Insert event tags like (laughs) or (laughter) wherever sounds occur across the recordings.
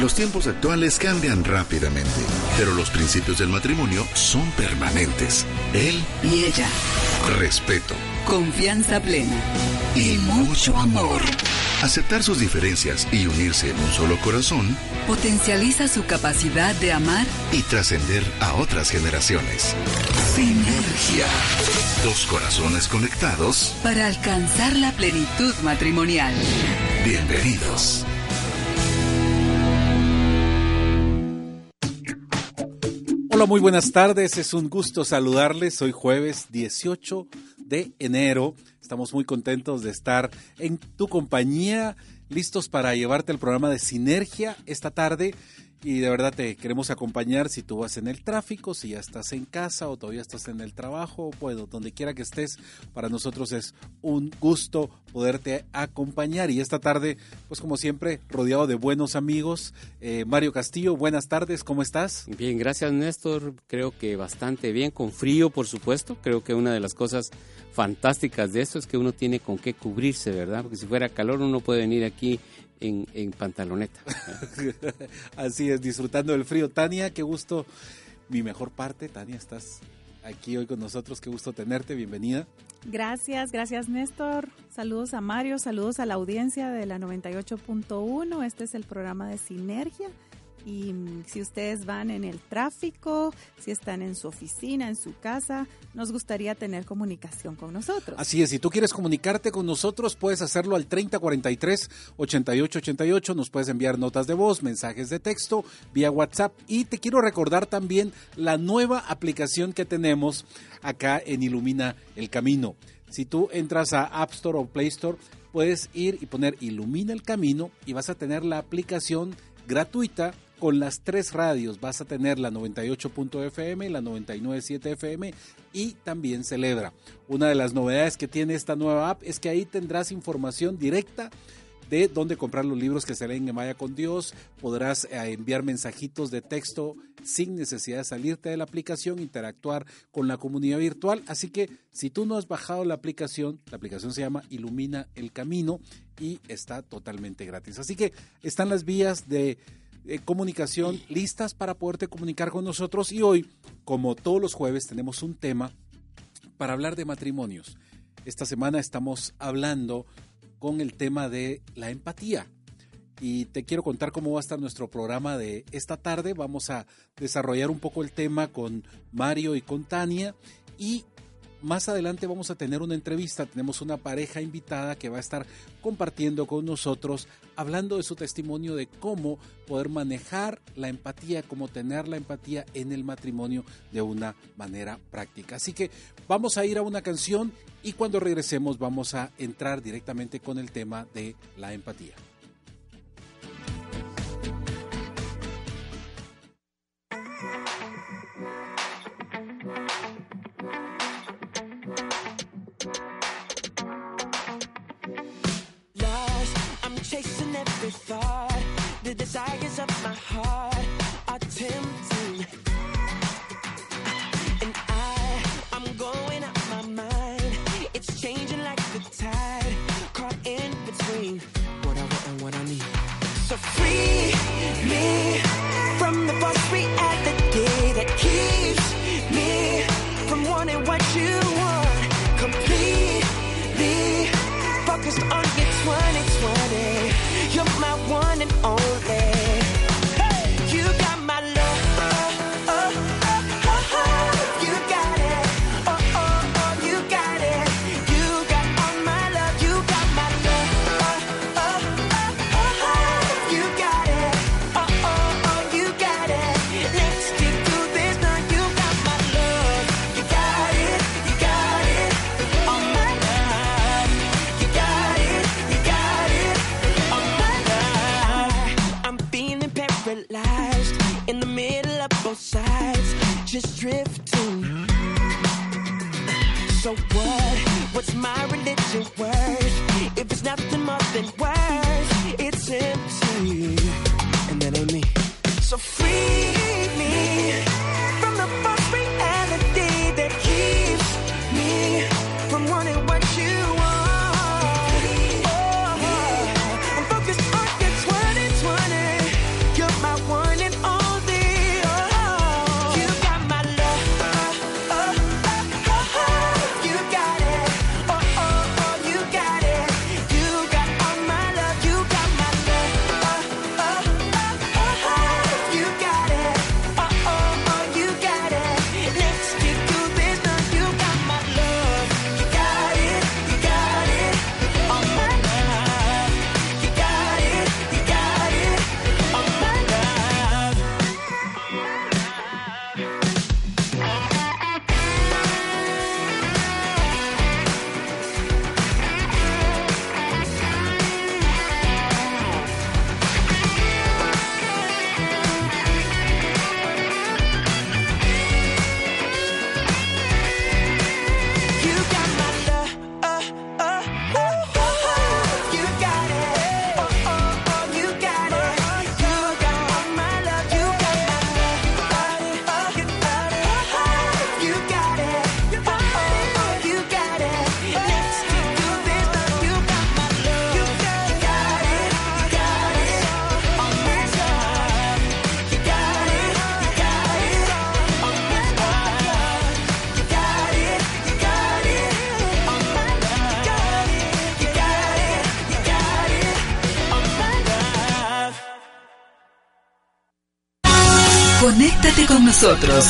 Los tiempos actuales cambian rápidamente, pero los principios del matrimonio son permanentes. Él y ella. Respeto. Confianza plena. Y mucho amor. Aceptar sus diferencias y unirse en un solo corazón potencializa su capacidad de amar y trascender a otras generaciones. Sinergia. Dos corazones conectados para alcanzar la plenitud matrimonial. Bienvenidos. Hola, muy buenas tardes. Es un gusto saludarles. Hoy jueves 18 de enero. Estamos muy contentos de estar en tu compañía, listos para llevarte el programa de Sinergia esta tarde y de verdad te queremos acompañar si tú vas en el tráfico, si ya estás en casa o todavía estás en el trabajo, bueno, donde quiera que estés, para nosotros es un gusto poderte acompañar y esta tarde, pues como siempre, rodeado de buenos amigos. Eh, Mario Castillo, buenas tardes, ¿cómo estás? Bien, gracias Néstor, creo que bastante bien, con frío por supuesto, creo que una de las cosas fantásticas de esto es que uno tiene con qué cubrirse, ¿verdad? Porque si fuera calor uno puede venir aquí en, pantaloneta. (laughs) Así es, disfrutando del frío. Tania, qué gusto. Mi mejor parte, Tania, estás aquí hoy con nosotros. Qué gusto tenerte. Bienvenida. Gracias, gracias Néstor. Saludos a Mario, saludos a la audiencia de la 98.1. Este es el programa de Sinergia y si ustedes van en el tráfico, si están en su oficina, en su casa, nos gustaría tener comunicación con nosotros. Así es, si tú quieres comunicarte con nosotros, puedes hacerlo al 3043-8888, nos puedes enviar notas de voz, mensajes de texto, vía WhatsApp y te quiero recordar también la nueva aplicación que tenemos acá en Ilumina el Camino. Si tú entras a App Store o Play Store, puedes ir y poner Ilumina el Camino y vas a tener la aplicación gratuita con las tres radios. Vas a tener la 98.fm, la 99.7 FM y también Celebra. Una de las novedades que tiene esta nueva app es que ahí tendrás información directa de dónde comprar los libros que se leen en Maya con Dios. Podrás eh, enviar mensajitos de texto sin necesidad de salirte de la aplicación, interactuar con la comunidad virtual. Así que si tú no has bajado la aplicación, la aplicación se llama Ilumina el Camino y está totalmente gratis. Así que están las vías de eh, comunicación listas para poderte comunicar con nosotros y hoy, como todos los jueves, tenemos un tema para hablar de matrimonios. Esta semana estamos hablando con el tema de la empatía y te quiero contar cómo va a estar nuestro programa de esta tarde. Vamos a desarrollar un poco el tema con Mario y con Tania y más adelante vamos a tener una entrevista, tenemos una pareja invitada que va a estar compartiendo con nosotros, hablando de su testimonio de cómo poder manejar la empatía, cómo tener la empatía en el matrimonio de una manera práctica. Así que vamos a ir a una canción y cuando regresemos vamos a entrar directamente con el tema de la empatía. My heart just drift nosotros.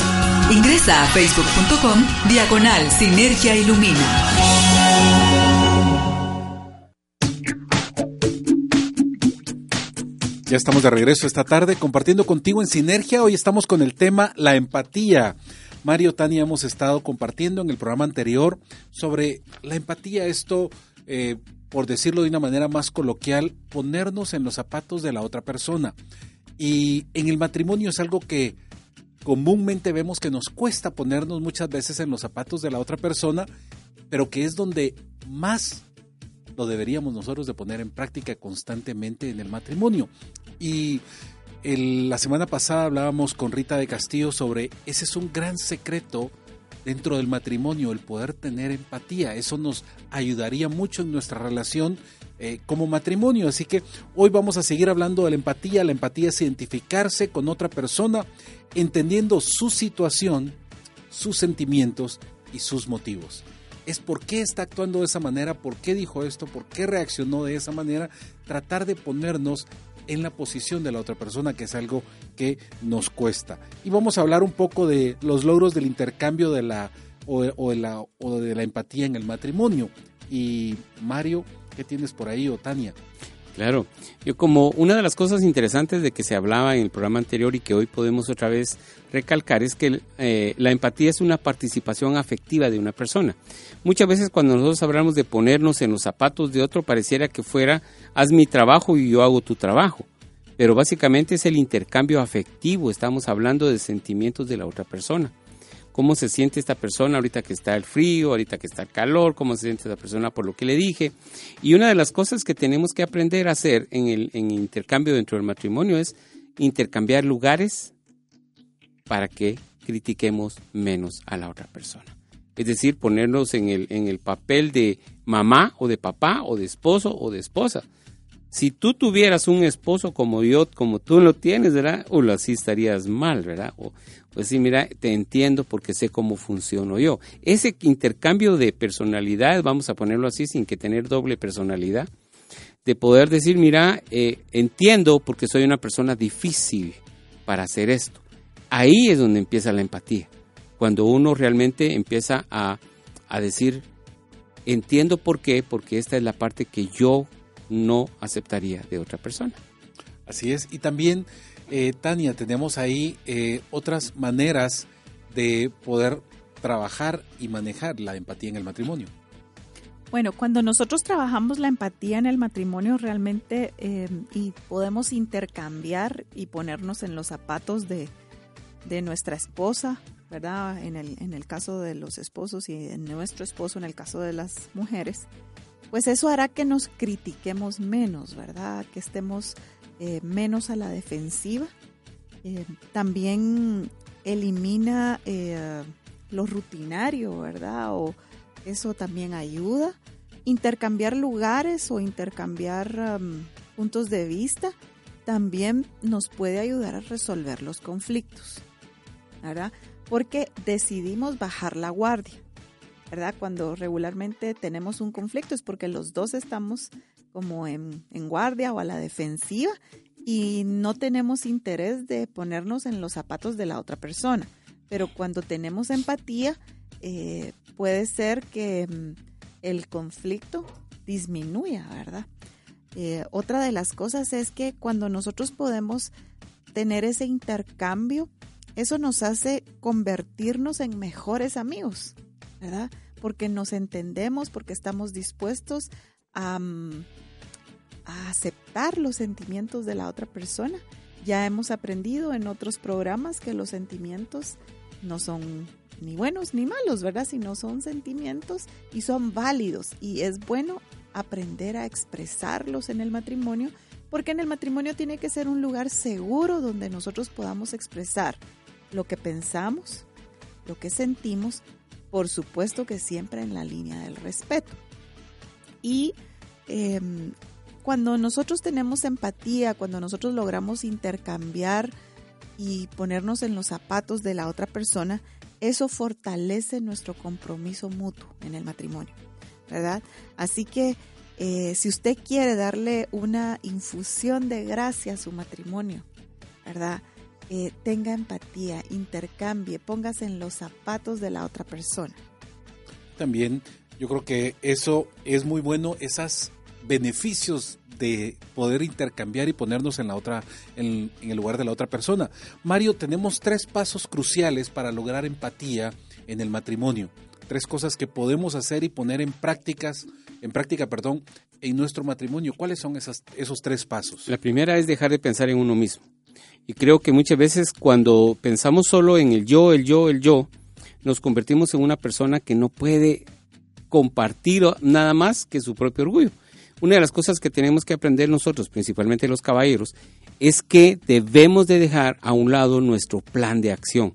Ingresa a facebook.com diagonal Sinergia Ilumina. Ya estamos de regreso esta tarde compartiendo contigo en Sinergia. Hoy estamos con el tema la empatía. Mario Tania hemos estado compartiendo en el programa anterior sobre la empatía, esto, eh, por decirlo de una manera más coloquial, ponernos en los zapatos de la otra persona. Y en el matrimonio es algo que comúnmente vemos que nos cuesta ponernos muchas veces en los zapatos de la otra persona, pero que es donde más lo deberíamos nosotros de poner en práctica constantemente en el matrimonio. Y la semana pasada hablábamos con Rita de Castillo sobre ese es un gran secreto dentro del matrimonio, el poder tener empatía. Eso nos ayudaría mucho en nuestra relación eh, como matrimonio. Así que hoy vamos a seguir hablando de la empatía. La empatía es identificarse con otra persona, entendiendo su situación, sus sentimientos y sus motivos es por qué está actuando de esa manera, por qué dijo esto, por qué reaccionó de esa manera, tratar de ponernos en la posición de la otra persona, que es algo que nos cuesta. Y vamos a hablar un poco de los logros del intercambio de la o, de, la, o de la empatía en el matrimonio. Y Mario, ¿qué tienes por ahí o Tania? Claro, yo como una de las cosas interesantes de que se hablaba en el programa anterior y que hoy podemos otra vez recalcar es que eh, la empatía es una participación afectiva de una persona. Muchas veces cuando nosotros hablamos de ponernos en los zapatos de otro pareciera que fuera haz mi trabajo y yo hago tu trabajo, pero básicamente es el intercambio afectivo, estamos hablando de sentimientos de la otra persona cómo se siente esta persona ahorita que está el frío, ahorita que está el calor, cómo se siente esta persona por lo que le dije. Y una de las cosas que tenemos que aprender a hacer en el, intercambio dentro del matrimonio es intercambiar lugares para que critiquemos menos a la otra persona. Es decir, ponernos en el, en el papel de mamá o de papá o de esposo o de esposa. Si tú tuvieras un esposo como yo, como tú lo tienes, ¿verdad? O así estarías mal, ¿verdad? O, pues sí, mira, te entiendo porque sé cómo funciono yo. Ese intercambio de personalidad, vamos a ponerlo así, sin que tener doble personalidad, de poder decir, mira, eh, entiendo porque soy una persona difícil para hacer esto. Ahí es donde empieza la empatía. Cuando uno realmente empieza a, a decir, entiendo por qué, porque esta es la parte que yo no aceptaría de otra persona. Así es. Y también eh, Tania, tenemos ahí eh, otras maneras de poder trabajar y manejar la empatía en el matrimonio. Bueno, cuando nosotros trabajamos la empatía en el matrimonio realmente eh, y podemos intercambiar y ponernos en los zapatos de, de nuestra esposa, ¿verdad? En el, en el caso de los esposos y en nuestro esposo en el caso de las mujeres, pues eso hará que nos critiquemos menos, ¿verdad? Que estemos eh, menos a la defensiva. Eh, también elimina eh, lo rutinario, ¿verdad? O eso también ayuda. Intercambiar lugares o intercambiar puntos de vista también nos puede ayudar a resolver los conflictos, ¿verdad? Porque decidimos bajar la guardia, ¿verdad? Cuando regularmente tenemos un conflicto es porque los dos estamos como en, guardia o a la defensiva y no tenemos interés de ponernos en los zapatos de la otra persona. Pero cuando tenemos empatía, eh, puede ser que mm, el conflicto disminuya, ¿verdad? Eh, otra de las cosas es que cuando nosotros podemos tener ese intercambio, eso nos hace convertirnos en mejores amigos, ¿verdad? Porque nos entendemos, porque estamos dispuestos a, mm, a aceptar los sentimientos de la otra persona. Ya hemos aprendido en otros programas que los sentimientos no son ni buenos ni malos, ¿verdad? Sino son sentimientos y son válidos. Y es bueno aprender a expresarlos en el matrimonio, porque en el matrimonio tiene que ser un lugar seguro donde nosotros podamos expresar lo que pensamos, lo que sentimos, por supuesto que siempre en la línea del respeto. Y em, cuando nosotros tenemos empatía, cuando nosotros logramos intercambiar y ponernos en los zapatos de la otra persona, eso fortalece nuestro compromiso mutuo en el matrimonio, ¿verdad? Así que eh, si usted quiere darle una infusión de gracia a su matrimonio, ¿verdad? Eh, tenga empatía, intercambie, póngase en los zapatos de la otra persona. También yo creo que eso es muy bueno, esos beneficios de poder intercambiar y ponernos en la otra en, en, el lugar de la otra persona. Mario, tenemos tres pasos cruciales para lograr empatía en el matrimonio. Tres cosas que podemos hacer y poner en prácticas, en práctica, perdón, en nuestro matrimonio. ¿Cuáles son esas, esos tres pasos? La primera es dejar de pensar en uno mismo. Y creo que muchas veces cuando pensamos solo en el yo, el yo, el yo, nos convertimos en una persona que no puede compartir nada más que su propio orgullo. Una de las cosas que tenemos que aprender nosotros, principalmente los caballeros, es que debemos de dejar a un lado nuestro plan de acción.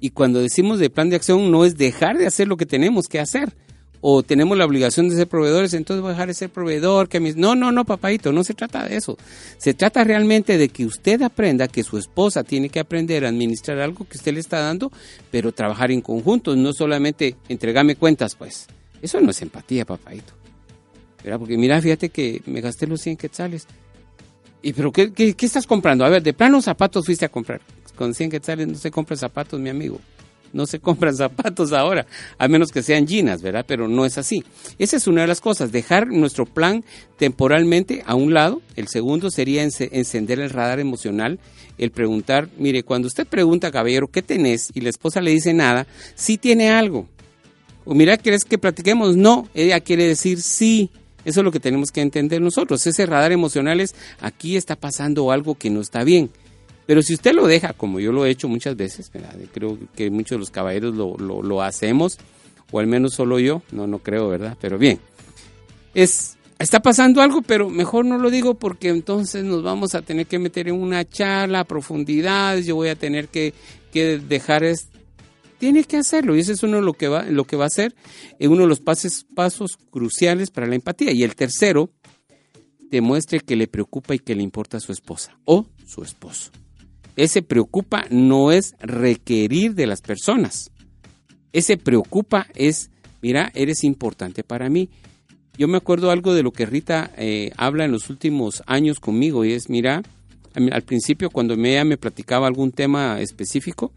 Y cuando decimos de plan de acción no es dejar de hacer lo que tenemos que hacer, o tenemos la obligación de ser proveedores, entonces voy a dejar de ser proveedor. Que mis... No, no, no, papadito, no se trata de eso. Se trata realmente de que usted aprenda que su esposa tiene que aprender a administrar algo que usted le está dando, pero trabajar en conjunto, no solamente entregame cuentas, pues. Eso no es empatía, papadito. Porque mira, fíjate que me gasté los 100 quetzales. ¿Y pero qué, qué, qué estás comprando? A ver, de plano zapatos fuiste a comprar. Con 100 quetzales no se compra zapatos, mi amigo no se compran (laughs) zapatos ahora, a menos que sean ginas, ¿verdad? Pero no es así. Esa es una de las cosas, dejar nuestro plan temporalmente a un lado. El segundo sería encender el radar emocional, el preguntar, mire, cuando usted pregunta, caballero, ¿qué tenés? Y la esposa le dice nada, sí tiene algo. O mira, ¿quieres que platiquemos? No, ella quiere decir sí. Eso es lo que tenemos que entender nosotros. Ese radar emocional es, aquí está pasando algo que no está bien pero si usted lo deja, como yo lo he hecho muchas veces, creo que muchos de los caballeros lo, hacemos, o al menos solo yo, no, no creo, ¿verdad? Pero bien, es, está pasando algo, pero mejor no lo digo porque entonces nos vamos a tener que meter en una charla a profundidad, yo voy a tener que, que dejar es, tiene que hacerlo y ese es uno lo que va, lo que va a ser eh, uno de los pasos, pasos cruciales para la empatía. Y el tercero, demuestre que le preocupa y que le importa a su esposa o su esposo. Ese preocupa no es requerir de las personas. Ese preocupa es, mira, eres importante para mí. Yo me acuerdo algo de lo que Rita eh, habla en los últimos años conmigo y es, mira, al principio cuando ella me platicaba algún tema específico,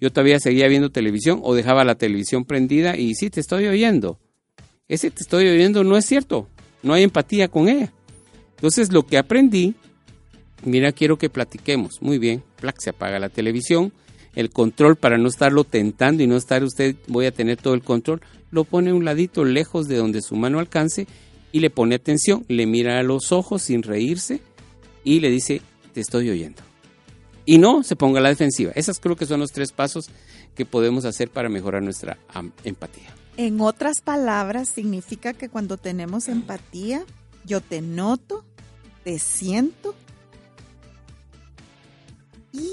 yo todavía seguía viendo televisión o dejaba la televisión prendida y sí, te estoy oyendo. Ese te estoy oyendo no es cierto, no hay empatía con ella. Entonces lo que aprendí mira, quiero que platiquemos. Muy bien, se apaga la televisión. El control para no estarlo tentando y no estar usted, voy a tener todo el control, lo pone a un ladito lejos de donde su mano alcance y le pone atención, le mira a los ojos sin reírse y le dice, te estoy oyendo. Y no se ponga a la defensiva. Esos creo que son los tres pasos que podemos hacer para mejorar nuestra empatía. En otras palabras, significa que cuando tenemos empatía, yo te noto, te siento y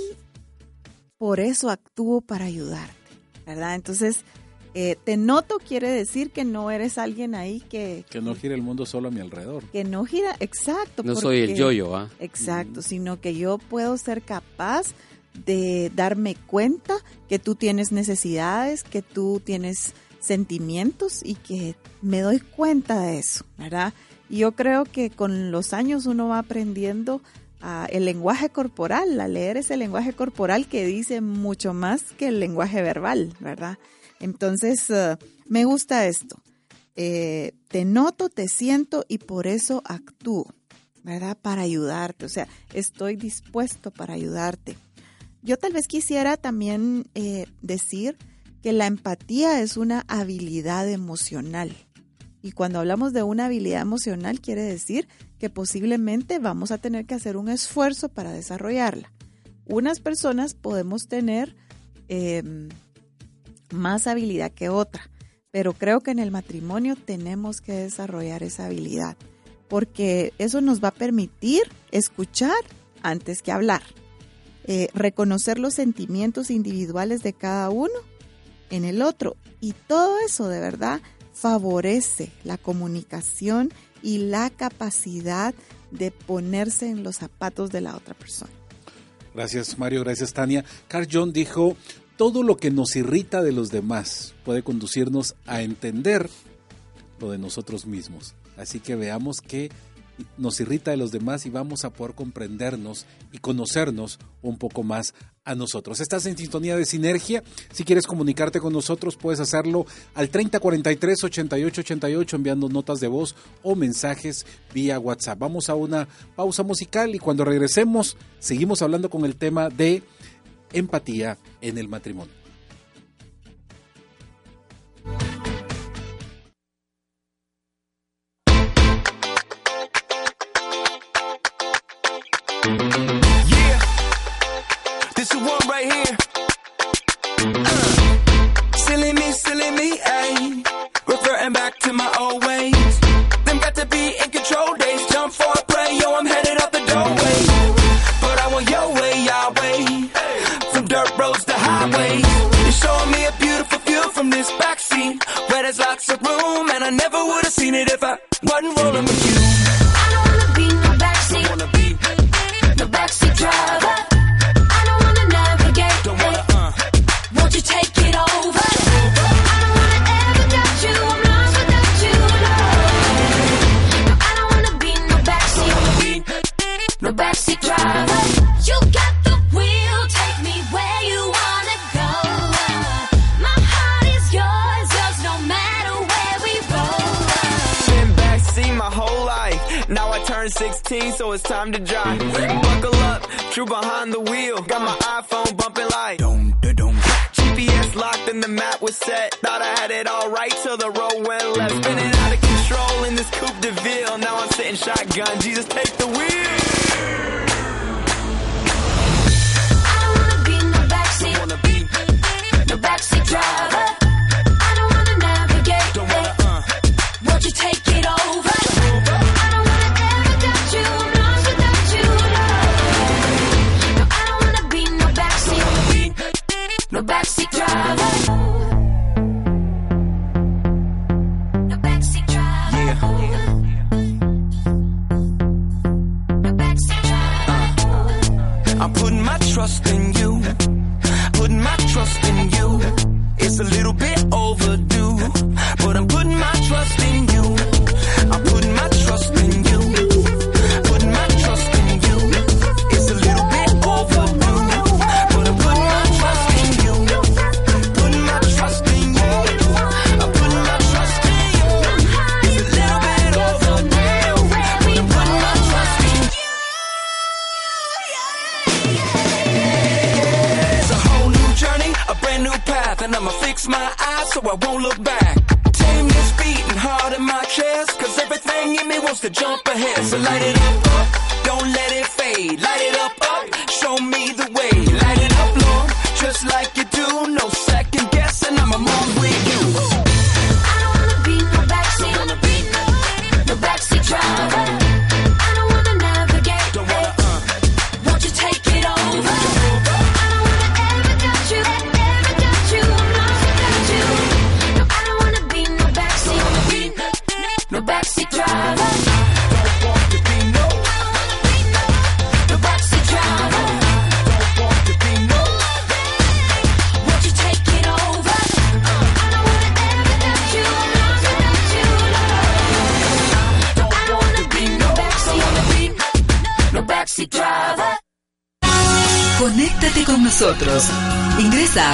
por eso actúo para ayudarte, ¿verdad? Entonces, eh, te noto quiere decir que no eres alguien ahí que... Que no gira el mundo solo a mi alrededor. Que no gira, exacto. No soy el yo-yo, ¿ah? Exacto, sino que yo puedo ser capaz de darme cuenta que tú tienes necesidades, que tú tienes sentimientos y que me doy cuenta de eso, ¿verdad? Y yo creo que con los años uno va aprendiendo el lenguaje corporal, a leer ese lenguaje corporal que dice mucho más que el lenguaje verbal, ¿verdad? Entonces, eh, me gusta esto. Eh, te noto, te siento y por eso actúo, ¿verdad? Para ayudarte, o sea, estoy dispuesto para ayudarte. Yo tal vez quisiera también eh, decir que la empatía es una habilidad emocional. Y cuando hablamos de una habilidad emocional, quiere decir que posiblemente vamos a tener que hacer un esfuerzo para desarrollarla. Unas personas podemos tener em, más habilidad que otra, pero creo que en el matrimonio tenemos que desarrollar esa habilidad, porque eso nos va a permitir escuchar antes que hablar, eh, reconocer los sentimientos individuales de cada uno en el otro, y todo eso de verdad favorece la comunicación y la capacidad de ponerse en los zapatos de la otra persona. Gracias Mario, gracias Tania. Carl John dijo, todo lo que nos irrita de los demás puede conducirnos a entender lo de nosotros mismos. Así que veamos qué nos irrita de los demás y vamos a poder comprendernos y conocernos un poco más a nosotros. Estás en sintonía de sinergia. Si quieres comunicarte con nosotros, puedes hacerlo al 3043 8888 enviando notas de voz o mensajes vía WhatsApp. Vamos a una pausa musical y cuando regresemos, seguimos hablando con el tema de empatía en el matrimonio.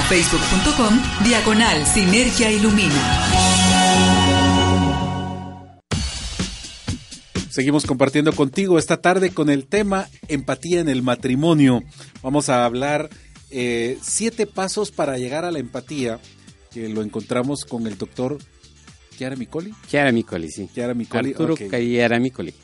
facebook.com diagonal sinergia ilumina. Seguimos compartiendo contigo esta tarde con el tema empatía en el matrimonio. Vamos a hablar eh, siete pasos para llegar a la empatía, que lo encontramos con el doctor Chiara Micoli. Chiara Micoli, sí. Arturo okay.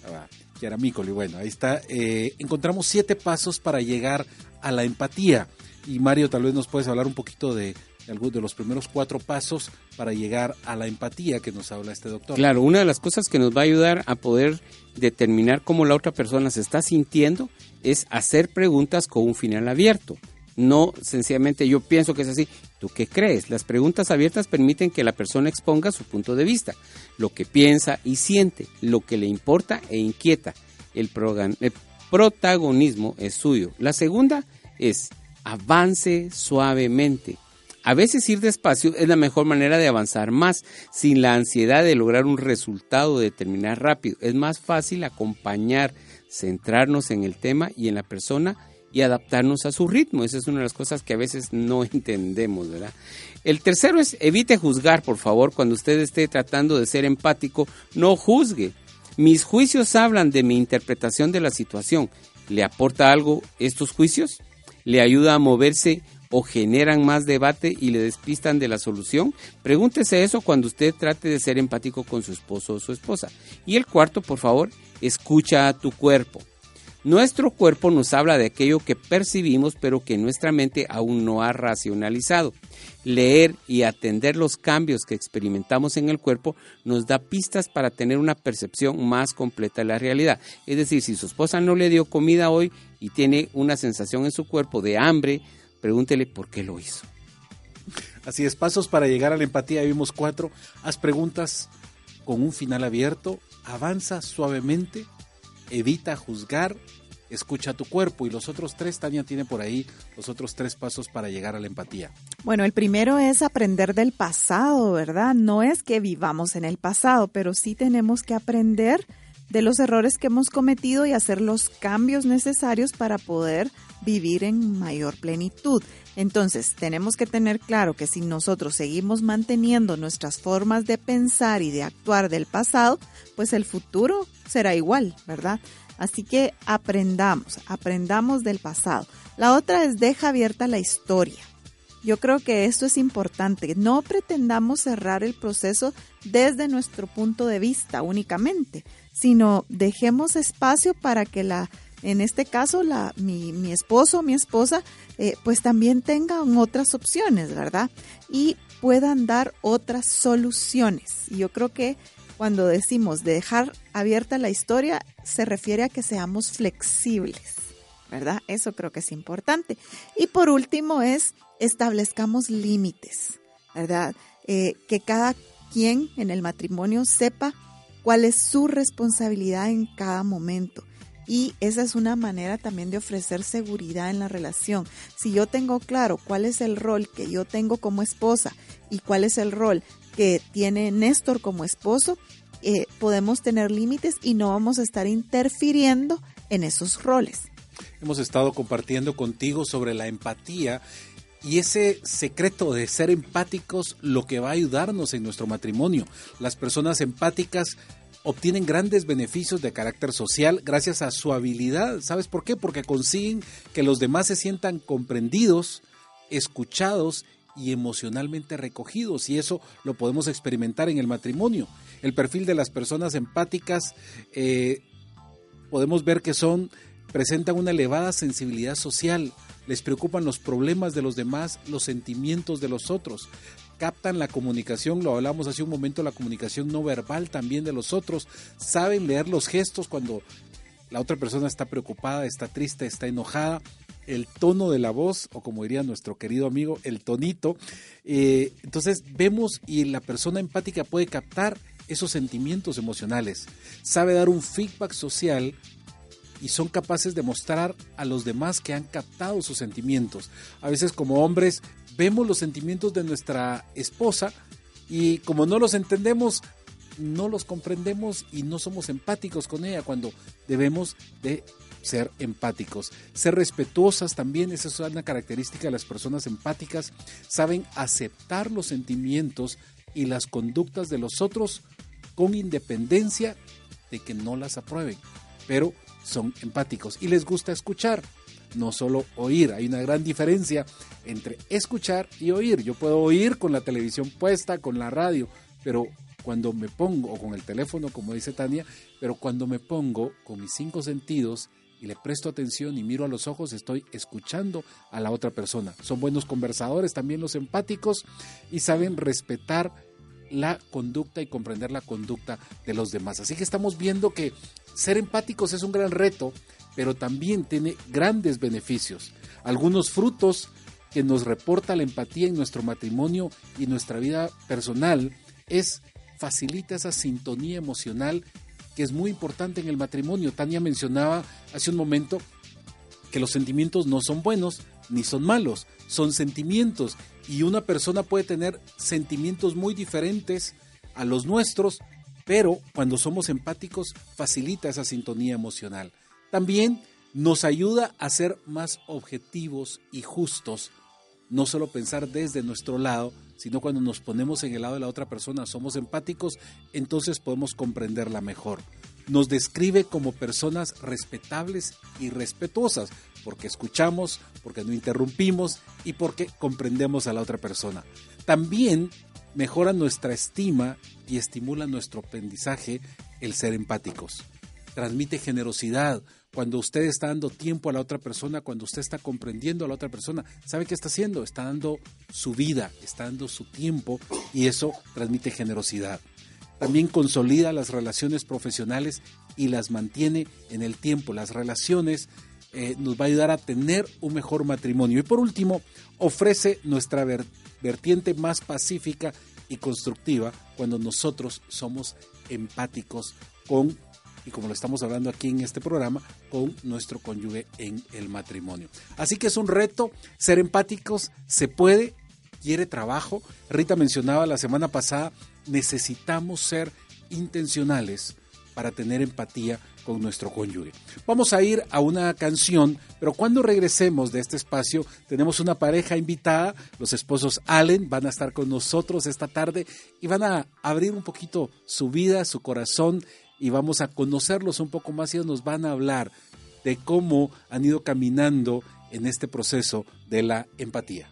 Ah, Chiara Micoli, bueno, ahí está. Eh, encontramos siete pasos para llegar a la empatía. Y Mario, tal vez nos puedes hablar un poquito de, de los primeros cuatro pasos para llegar a la empatía que nos habla este doctor. Claro, una de las cosas que nos va a ayudar a poder determinar cómo la otra persona se está sintiendo es hacer preguntas con un final abierto. No sencillamente yo pienso que es así. ¿Tú qué crees? Las preguntas abiertas permiten que la persona exponga su punto de vista, lo que piensa y siente, lo que le importa e inquieta. El, el protagonismo es suyo. La segunda es avance suavemente. A veces ir despacio es la mejor manera de avanzar más, sin la ansiedad de lograr un resultado o de terminar rápido. Es más fácil acompañar, centrarnos en el tema y en la persona y adaptarnos a su ritmo. Esa es una de las cosas que a veces no (laughs) entendemos, ¿verdad? El tercero es evite juzgar, por favor, cuando usted esté tratando de ser empático, no juzgue. Mis juicios hablan de mi interpretación de la situación. ¿Le aporta algo estos juicios? ¿Le ayuda a moverse o generan más debate y le despistan de la solución? Pregúntese eso cuando usted trate de ser empático con su esposo o su esposa. Y el cuarto, por favor, escucha a tu cuerpo. Nuestro cuerpo nos habla de aquello que percibimos pero que nuestra mente aún no ha racionalizado. Leer y atender los cambios que experimentamos en el cuerpo nos da pistas para tener una percepción más completa de la realidad. Es decir, si su esposa no le dio comida hoy y tiene una sensación en su cuerpo de hambre, pregúntele por qué lo hizo. Así es, pasos para llegar a la empatía, vimos cuatro. Haz preguntas con un final abierto, avanza suavemente, evita juzgar, escucha tu cuerpo. Y los otros tres, Tania tiene por ahí los otros tres pasos para llegar a la empatía. Bueno, el primero es aprender del pasado, ¿verdad? No es que vivamos en el pasado, pero sí tenemos que aprender de los errores que hemos cometido y hacer los cambios necesarios para poder vivir en mayor plenitud. Entonces, tenemos que tener claro que si nosotros seguimos manteniendo nuestras formas de pensar y de actuar del pasado, pues el futuro será igual, ¿verdad? Así que aprendamos, aprendamos del pasado. La otra es deja abierta la historia. Yo creo que esto es importante. No pretendamos cerrar el proceso desde nuestro punto de vista únicamente, sino dejemos espacio para que la, en este caso, la, mi, mi esposo mi esposa, eh, pues también tengan otras opciones, ¿verdad? Y puedan dar otras soluciones. Yo creo que cuando decimos dejar abierta la historia, se refiere a que seamos flexibles, ¿verdad? Eso creo que es importante. Y por último es establezcamos límites, ¿verdad? Eh, que cada quien en el matrimonio sepa cuál es su responsabilidad en cada momento. Y esa es una manera también de ofrecer seguridad en la relación. Si yo tengo claro cuál es el rol que yo tengo como esposa y cuál es el rol que tiene Néstor como esposo, eh, podemos tener límites y no vamos a estar interfiriendo en esos roles. Hemos estado compartiendo contigo sobre la empatía y ese secreto de ser empáticos lo que va a ayudarnos en nuestro matrimonio. Las personas empáticas obtienen grandes beneficios de carácter social gracias a su habilidad. ¿Sabes por qué? Porque consiguen que los demás se sientan comprendidos, escuchados y emocionalmente recogidos y eso lo podemos experimentar en el matrimonio. El perfil de las personas empáticas eh, podemos ver que son presentan una elevada sensibilidad social, les preocupan los problemas de los demás, los sentimientos de los otros, captan la comunicación, lo hablamos hace un momento, la comunicación no verbal también de los otros, saben leer los gestos cuando la otra persona está preocupada, está triste, está enojada, el tono de la voz, o como diría nuestro querido amigo, el tonito. Eh, entonces vemos y la persona empática puede captar esos sentimientos emocionales, sabe dar un feedback social y son capaces de mostrar a los demás que han captado sus sentimientos. A veces como hombres vemos los sentimientos de nuestra esposa y como no los entendemos, no los comprendemos y no somos empáticos con ella cuando debemos de ser empáticos. Ser respetuosas también, esa es una característica de las personas empáticas. Saben aceptar los sentimientos y las conductas de los otros con independencia de que no las aprueben. Pero son empáticos y les gusta escuchar, no solo oír. Hay una gran diferencia entre escuchar y oír. Yo puedo oír con la televisión puesta, con la radio, pero cuando me pongo, o con el teléfono, como dice Tania, pero cuando me pongo con mis cinco sentidos y le presto atención y miro a los ojos, estoy escuchando a la otra persona. Son buenos conversadores también los empáticos y saben respetar la conducta y comprender la conducta de los demás. Así que estamos viendo que ser empáticos es un gran reto, pero también tiene grandes beneficios. Algunos frutos que nos reporta la empatía en nuestro matrimonio y nuestra vida personal es facilita esa sintonía emocional que es muy importante en el matrimonio. Tania mencionaba hace un momento que los sentimientos no son buenos, ni son malos, son sentimientos y una persona puede tener sentimientos muy diferentes a los nuestros, pero cuando somos empáticos facilita esa sintonía emocional. También nos ayuda a ser más objetivos y justos, no solo pensar desde nuestro lado, sino cuando nos ponemos en el lado de la otra persona, somos empáticos, entonces podemos comprenderla mejor. Nos describe como personas respetables y respetuosas, porque escuchamos, porque no interrumpimos y porque comprendemos a la otra persona. También mejora nuestra estima y estimula nuestro aprendizaje el ser empáticos. Transmite generosidad. Cuando usted está dando tiempo a la otra persona, cuando usted está comprendiendo a la otra persona, ¿sabe qué está haciendo? Está dando su vida, está dando su tiempo y eso transmite generosidad. También consolida las relaciones profesionales y las mantiene en el tiempo. Las relaciones eh, nos va a ayudar a tener un mejor matrimonio. Y por último, ofrece nuestra ver- vertiente más pacífica y constructiva cuando nosotros somos empáticos con, y como lo estamos hablando aquí en este programa, con nuestro cónyuge en el matrimonio. Así que es un reto, ser empáticos se puede, quiere trabajo. Rita mencionaba la semana pasada, necesitamos ser intencionales para tener empatía con nuestro cónyuge. Vamos a ir a una canción, pero cuando regresemos de este espacio tenemos una pareja invitada, los esposos Allen van a estar con nosotros esta tarde y van a abrir un poquito su vida, su corazón y vamos a conocerlos un poco más ellos nos van a hablar de cómo han ido caminando en este proceso de la empatía.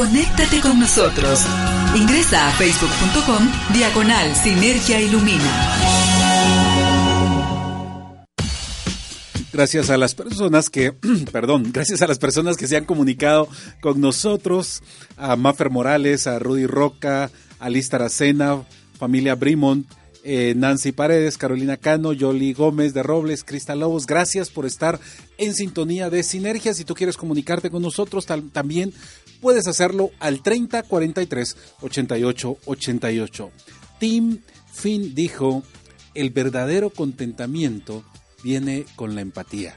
Conéctate con nosotros. Ingresa a facebook.com diagonal Sinergia Ilumina. Gracias a las personas que, (clears throat) perdón, gracias a las personas que se han comunicado con nosotros, a Maffer Morales, a Rudy Roca, a Liz Taracena, familia Brimont, eh, Nancy Paredes, Carolina Cano, Yoli Gómez de Robles, Cristal Lobos, gracias por estar en sintonía de Sinergia. Si tú quieres comunicarte con nosotros, también puedes hacerlo al 30 43 88 88. Tim Finn dijo, el verdadero contentamiento viene con la empatía.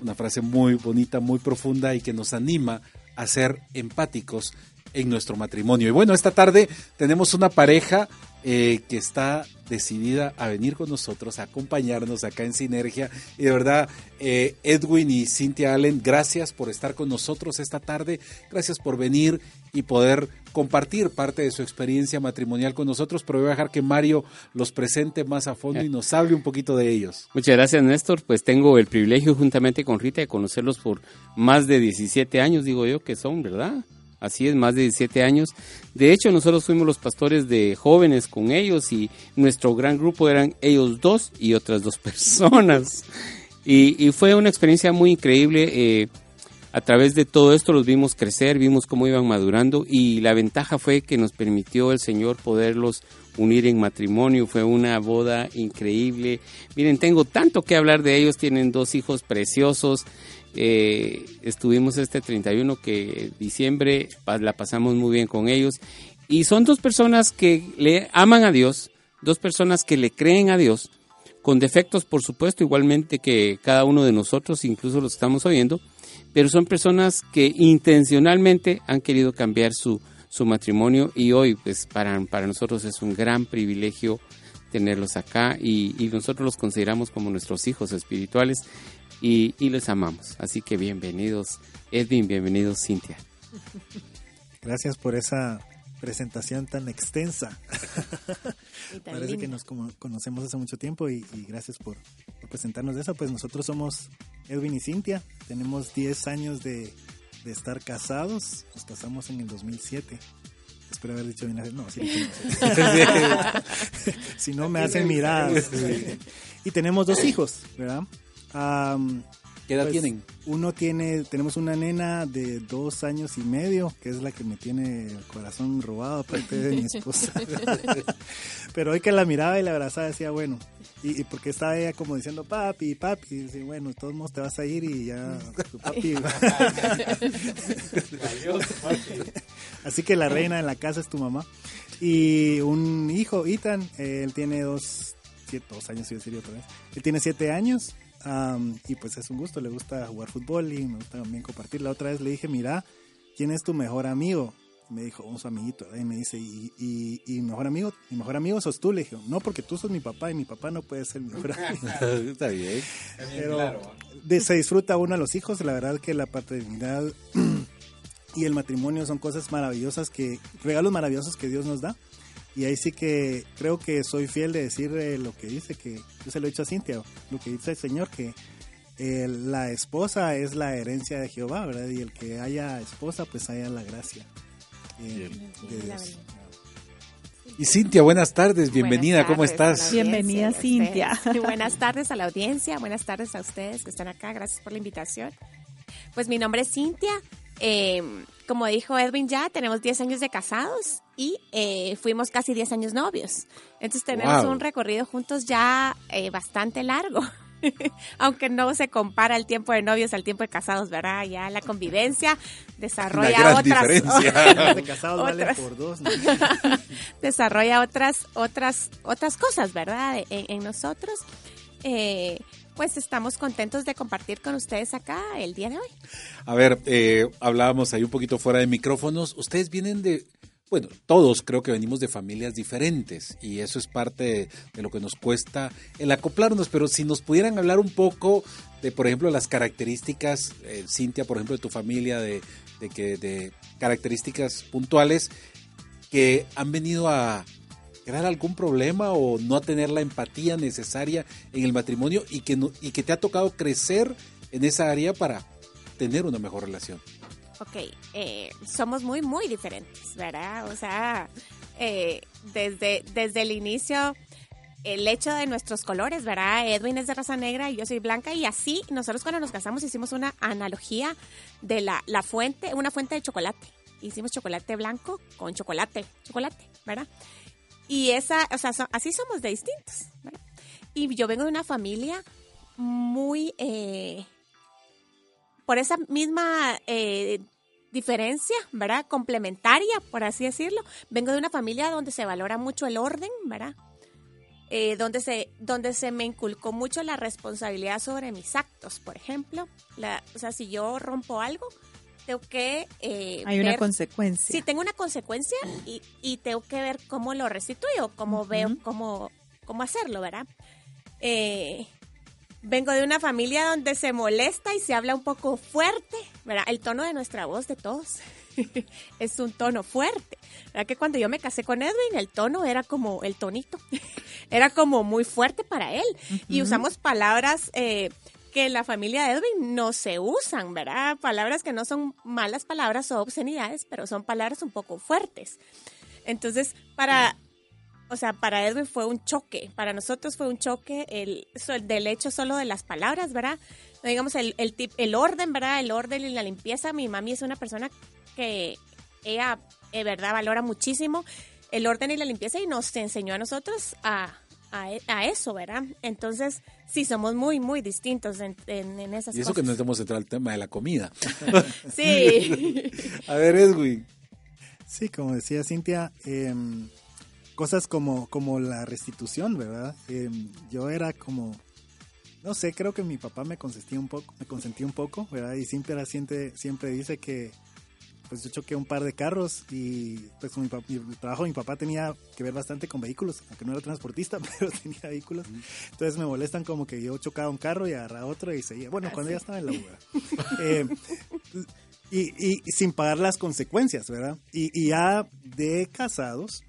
Una frase muy bonita, muy profunda y que nos anima a ser empáticos en nuestro matrimonio. Y bueno, esta tarde tenemos una pareja eh, que está decidida a venir con nosotros, a acompañarnos acá en Sinergia. Y de verdad, eh, Edwin y Cynthia Allen, gracias por estar con nosotros esta tarde. Gracias por venir y poder compartir parte de su experiencia matrimonial con nosotros. Pero voy a dejar que Mario los presente más a fondo y nos hable un poquito de ellos. Muchas gracias, Néstor. Pues tengo el privilegio juntamente con Rita de conocerlos por más de 17 años, digo yo, que son, ¿verdad? Así es, más de 17 años. De hecho, nosotros fuimos los pastores de jóvenes con ellos y nuestro gran grupo eran ellos dos y otras dos (laughs) personas. Y, fue una experiencia muy increíble. eh, a través de todo esto los vimos crecer, vimos cómo iban madurando y la ventaja fue que nos permitió el Señor poderlos unir en matrimonio. Fue una boda increíble. Miren, tengo tanto que hablar de ellos. Tienen dos hijos preciosos. Eh, estuvimos este 31 que diciembre la pasamos muy bien con ellos. Y son dos personas que le aman a Dios, dos personas que le creen a Dios, con defectos por supuesto, igualmente que cada uno de nosotros, incluso los estamos oyendo, pero son personas que intencionalmente han querido cambiar su, su matrimonio y hoy pues para, para nosotros es un gran privilegio tenerlos acá y nosotros los consideramos como nuestros hijos espirituales y, y les amamos. Así que bienvenidos Edwin, bienvenidos Cintia. Gracias por esa presentación tan extensa. Y tan (laughs) Parece que nos como- conocemos hace mucho tiempo y, y gracias por, por presentarnos de eso. Pues nosotros somos Edwin y Cintia, tenemos 10 años de, de estar casados, nos casamos en el 2007. Espero haber dicho bien No, sí, dije no. (laughs) (laughs) si no me hacen miradas. Sí. Y tenemos dos hijos, ¿verdad? Am, ¿Qué edad pues, tienen? Uno tiene, tenemos una nena de dos años y medio, que es la que me tiene el corazón robado, aparte de mi (laughs) esposa. Pero hoy que la miraba y la abrazaba decía, bueno, y, y porque estaba ella como diciendo, papi, papi, y decía, bueno, de todos modos te vas a ir y ya, tu papi. Así que la reina en la casa es tu mamá. Y un hijo, Ethan, él tiene dos, siete, dos años, iba a decir otra vez. Él tiene siete años am, y pues es un gusto, le gusta jugar fútbol y me gusta también compartir. La otra vez le dije, mira, ¿quién es tu mejor amigo? Y me dijo, un su amiguito. ¿verdad? Y me dice, ¿y, y, y mejor amigo? ¿Mi mejor amigo sos tú? Le dije, no, porque tú sos mi papá y mi papá no puede ser mi mejor (laughs) amigo. Está bien. Pero de- se disfruta uno a los hijos, la verdad que la paternidad (clears throat) y el matrimonio son cosas maravillosas que, regalos maravillosos que Dios nos da. Y ahí sí que creo que soy fiel de decir eh, lo que dice, que yo se lo he dicho a Cintia, lo que dice el Señor, que eh, la esposa es la herencia de Jehová, ¿verdad? Y el que haya esposa, pues haya la gracia eh, de Dios. Y Cintia, buenas tardes, bienvenida, Buenas ¿cómo tardes estás? Bienvenida, y Cintia. Buenas tardes a la audiencia, buenas tardes a ustedes que están acá, gracias por la invitación. Pues mi nombre es Cintia, eh, como dijo Edwin ya, tenemos 10 años de casados y eh, fuimos casi 10 años novios. Entonces tenemos Wow. un recorrido juntos ya eh, bastante largo. (laughs) Aunque no se compara el tiempo de novios al tiempo de casados, ¿verdad? Ya la convivencia desarrolla gran otras diferencia. (laughs) De casados vale Otras. por dos, ¿no? (laughs) desarrolla otras otras otras cosas, ¿verdad? En, en nosotros. Eh, pues estamos contentos de compartir con ustedes acá el día de hoy. A ver, eh, hablábamos ahí un poquito fuera de micrófonos. Ustedes vienen de, bueno, todos creo que venimos de familias diferentes y eso es parte de, lo que nos cuesta el acoplarnos, pero si nos pudieran hablar un poco de, por ejemplo, las características, eh, Cintia, por ejemplo, de tu familia, de, de, que, de características puntuales que han venido a crear algún problema o no a tener la empatía necesaria en el matrimonio y que, no- y que te ha tocado crecer en esa área para tener una mejor relación. Ok, eh, somos muy, muy diferentes, ¿verdad? O sea, eh, desde, desde el inicio, el hecho de nuestros colores, ¿verdad? Edwin es de raza negra y yo soy blanca y así nosotros cuando nos casamos hicimos una analogía de la, la fuente, una fuente de chocolate. Hicimos chocolate blanco con chocolate, chocolate, ¿verdad? Y esa, o sea, así somos de distintos, ¿verdad? Y yo vengo de una familia muy, eh, por esa misma eh, diferencia, ¿verdad? Complementaria, por así decirlo. Vengo de una familia donde se valora mucho el orden, ¿verdad? Eh, donde, se, donde se me inculcó mucho la responsabilidad sobre mis actos, por ejemplo. La, o sea, si yo rompo algo, tengo que... eh, Hay una consecuencia. Sí, tengo una consecuencia y, y tengo que ver cómo lo restituyo, cómo veo cómo, cómo hacerlo, ¿verdad? Eh, vengo de una familia donde se molesta y se habla un poco fuerte, ¿verdad? El tono de nuestra voz de todos (laughs) es un tono fuerte. ¿Verdad que cuando yo me casé con Edwin, el tono era como el tonito? (laughs) era como muy fuerte para él. Y usamos palabras eh, que en la familia de Edwin no se usan, ¿verdad? Palabras que no son malas palabras o obscenidades, pero son palabras un poco fuertes. Entonces, para, o sea, para Edwin fue un choque, para nosotros fue un choque el, del hecho solo de las palabras, ¿verdad? No digamos el, el, tip- el orden, ¿verdad? El orden y la limpieza. Mi mami es una persona que ella, de verdad, valora muchísimo el orden y la limpieza y nos enseñó a nosotros a, a, a eso, ¿verdad? Entonces, sí, somos muy, muy distintos en, en, en esas Y eso que cosas. no estamos entrar al tema de la comida. Sí. (laughs) A ver, Edwin. Sí, como decía Cintia, em, cosas como, como la restitución, ¿verdad? Em, yo era como, no sé, creo que mi papá me consentía un poco, me consentía un poco, ¿verdad? Y siempre, era- siempre, siempre dice que, pues yo choqué un par de carros y pues mi, pa- mi- el trabajo de mi papá tenía que ver bastante con vehículos, aunque no era transportista, (laughs) pero tenía vehículos. Entonces me molestan como que yo chocaba un carro y agarraba otro y seguía. Bueno, cuando ya estaba en la U, ¿verdad? (laughs) Eh, y, y- y sin pagar las consecuencias, ¿verdad? Y, y ya de casados,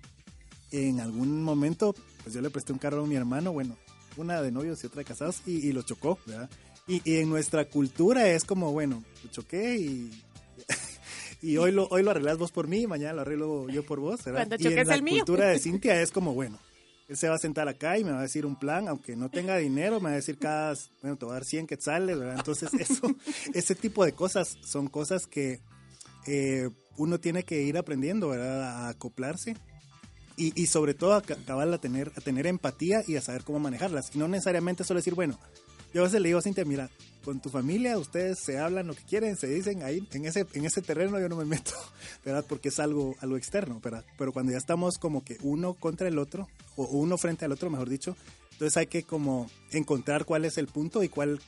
en algún momento, pues yo le presté un carro a mi hermano, bueno, una de novios y otra de casados, y, y lo chocó, ¿verdad? Y, y en nuestra cultura es como, bueno, lo choqué y, (laughs) y hoy, lo, hoy lo arreglas vos por mí, mañana lo arreglo yo por vos, ¿verdad? Cuando y en la el mío. cultura de (laughs) Cintia es como, bueno, él se va a sentar acá y me va a decir un plan, aunque no tenga dinero, me va a decir cada, bueno, te voy a dar 100 quetzales, ¿verdad? Entonces, (laughs) eso, ese tipo de cosas son cosas que eh, uno tiene que ir aprendiendo, ¿verdad? A acoplarse y, y sobre todo a ca- cabal a tener, a tener empatía y a saber cómo manejarlas. Y no necesariamente solo decir, bueno, yo a veces le digo a Cintia, mira, con tu familia ustedes se hablan lo que quieren, se dicen ahí, en ese, en ese terreno yo no me meto, (laughs) ¿verdad? Porque es algo, algo externo, ¿verdad? Pero cuando ya estamos como que uno contra el otro, o uno frente al otro, mejor dicho, entonces hay que como encontrar cuál es el punto y cuál,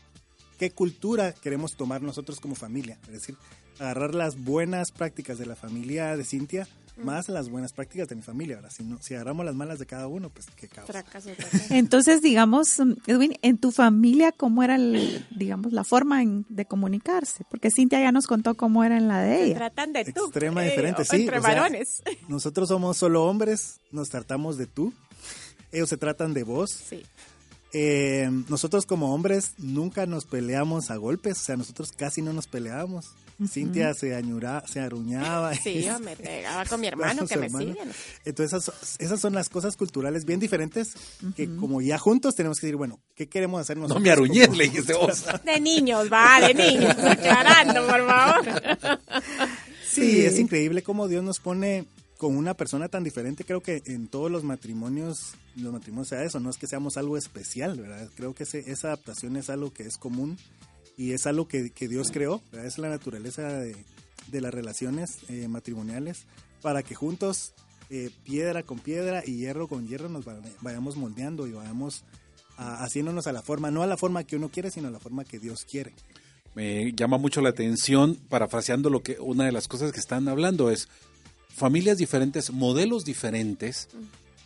qué cultura queremos tomar nosotros como familia. Es decir, agarrar las buenas prácticas de la familia de Cintia más las buenas prácticas de mi familia. Ahora, si, no, si agarramos las malas de cada uno, pues qué caos. Fracaso. (laughs) Entonces, digamos, mm, Edwin, en tu familia, ¿cómo era, el, digamos, la forma en- de comunicarse? Porque Cintia ya nos contó cómo era en la de Se ella. tratan de tú. Extrema eh, diferente, sí. Entre o sea, varones. (laughs) nosotros somos solo hombres, nos tratamos de tú. Ellos se tratan de vos. Sí. Eh, nosotros como hombres nunca nos peleamos a golpes, o sea, nosotros casi no nos peleábamos. Cintia se, añura, se aruñaba. Sí, (laughs) yo me pegaba con mi hermano Con que me hermano. sigue. Entonces esas, esas son las cosas culturales bien diferentes que como ya juntos tenemos que decir, bueno, ¿qué queremos hacer No nosotros? me arruñes, como- le dijiste vos. (laughs) De niños, va, de niños. Aclarando, por favor. Sí, es increíble cómo Dios nos pone con una persona tan diferente. Creo que en todos los matrimonios, los matrimonios sea eso, no es que seamos algo especial, ¿verdad? Creo que ese- esa adaptación es algo que es común y es algo que, que Dios creó, ¿verdad? Es la naturaleza de, de las relaciones eh, matrimoniales para que juntos, eh, piedra con piedra y hierro con hierro, nos va- vayamos moldeando y vayamos haciéndonos a la forma, no a la forma que uno quiere, sino a la forma que Dios quiere. Me llama mucho la atención, parafraseando lo que una de las cosas que están hablando es familias diferentes, modelos diferentes,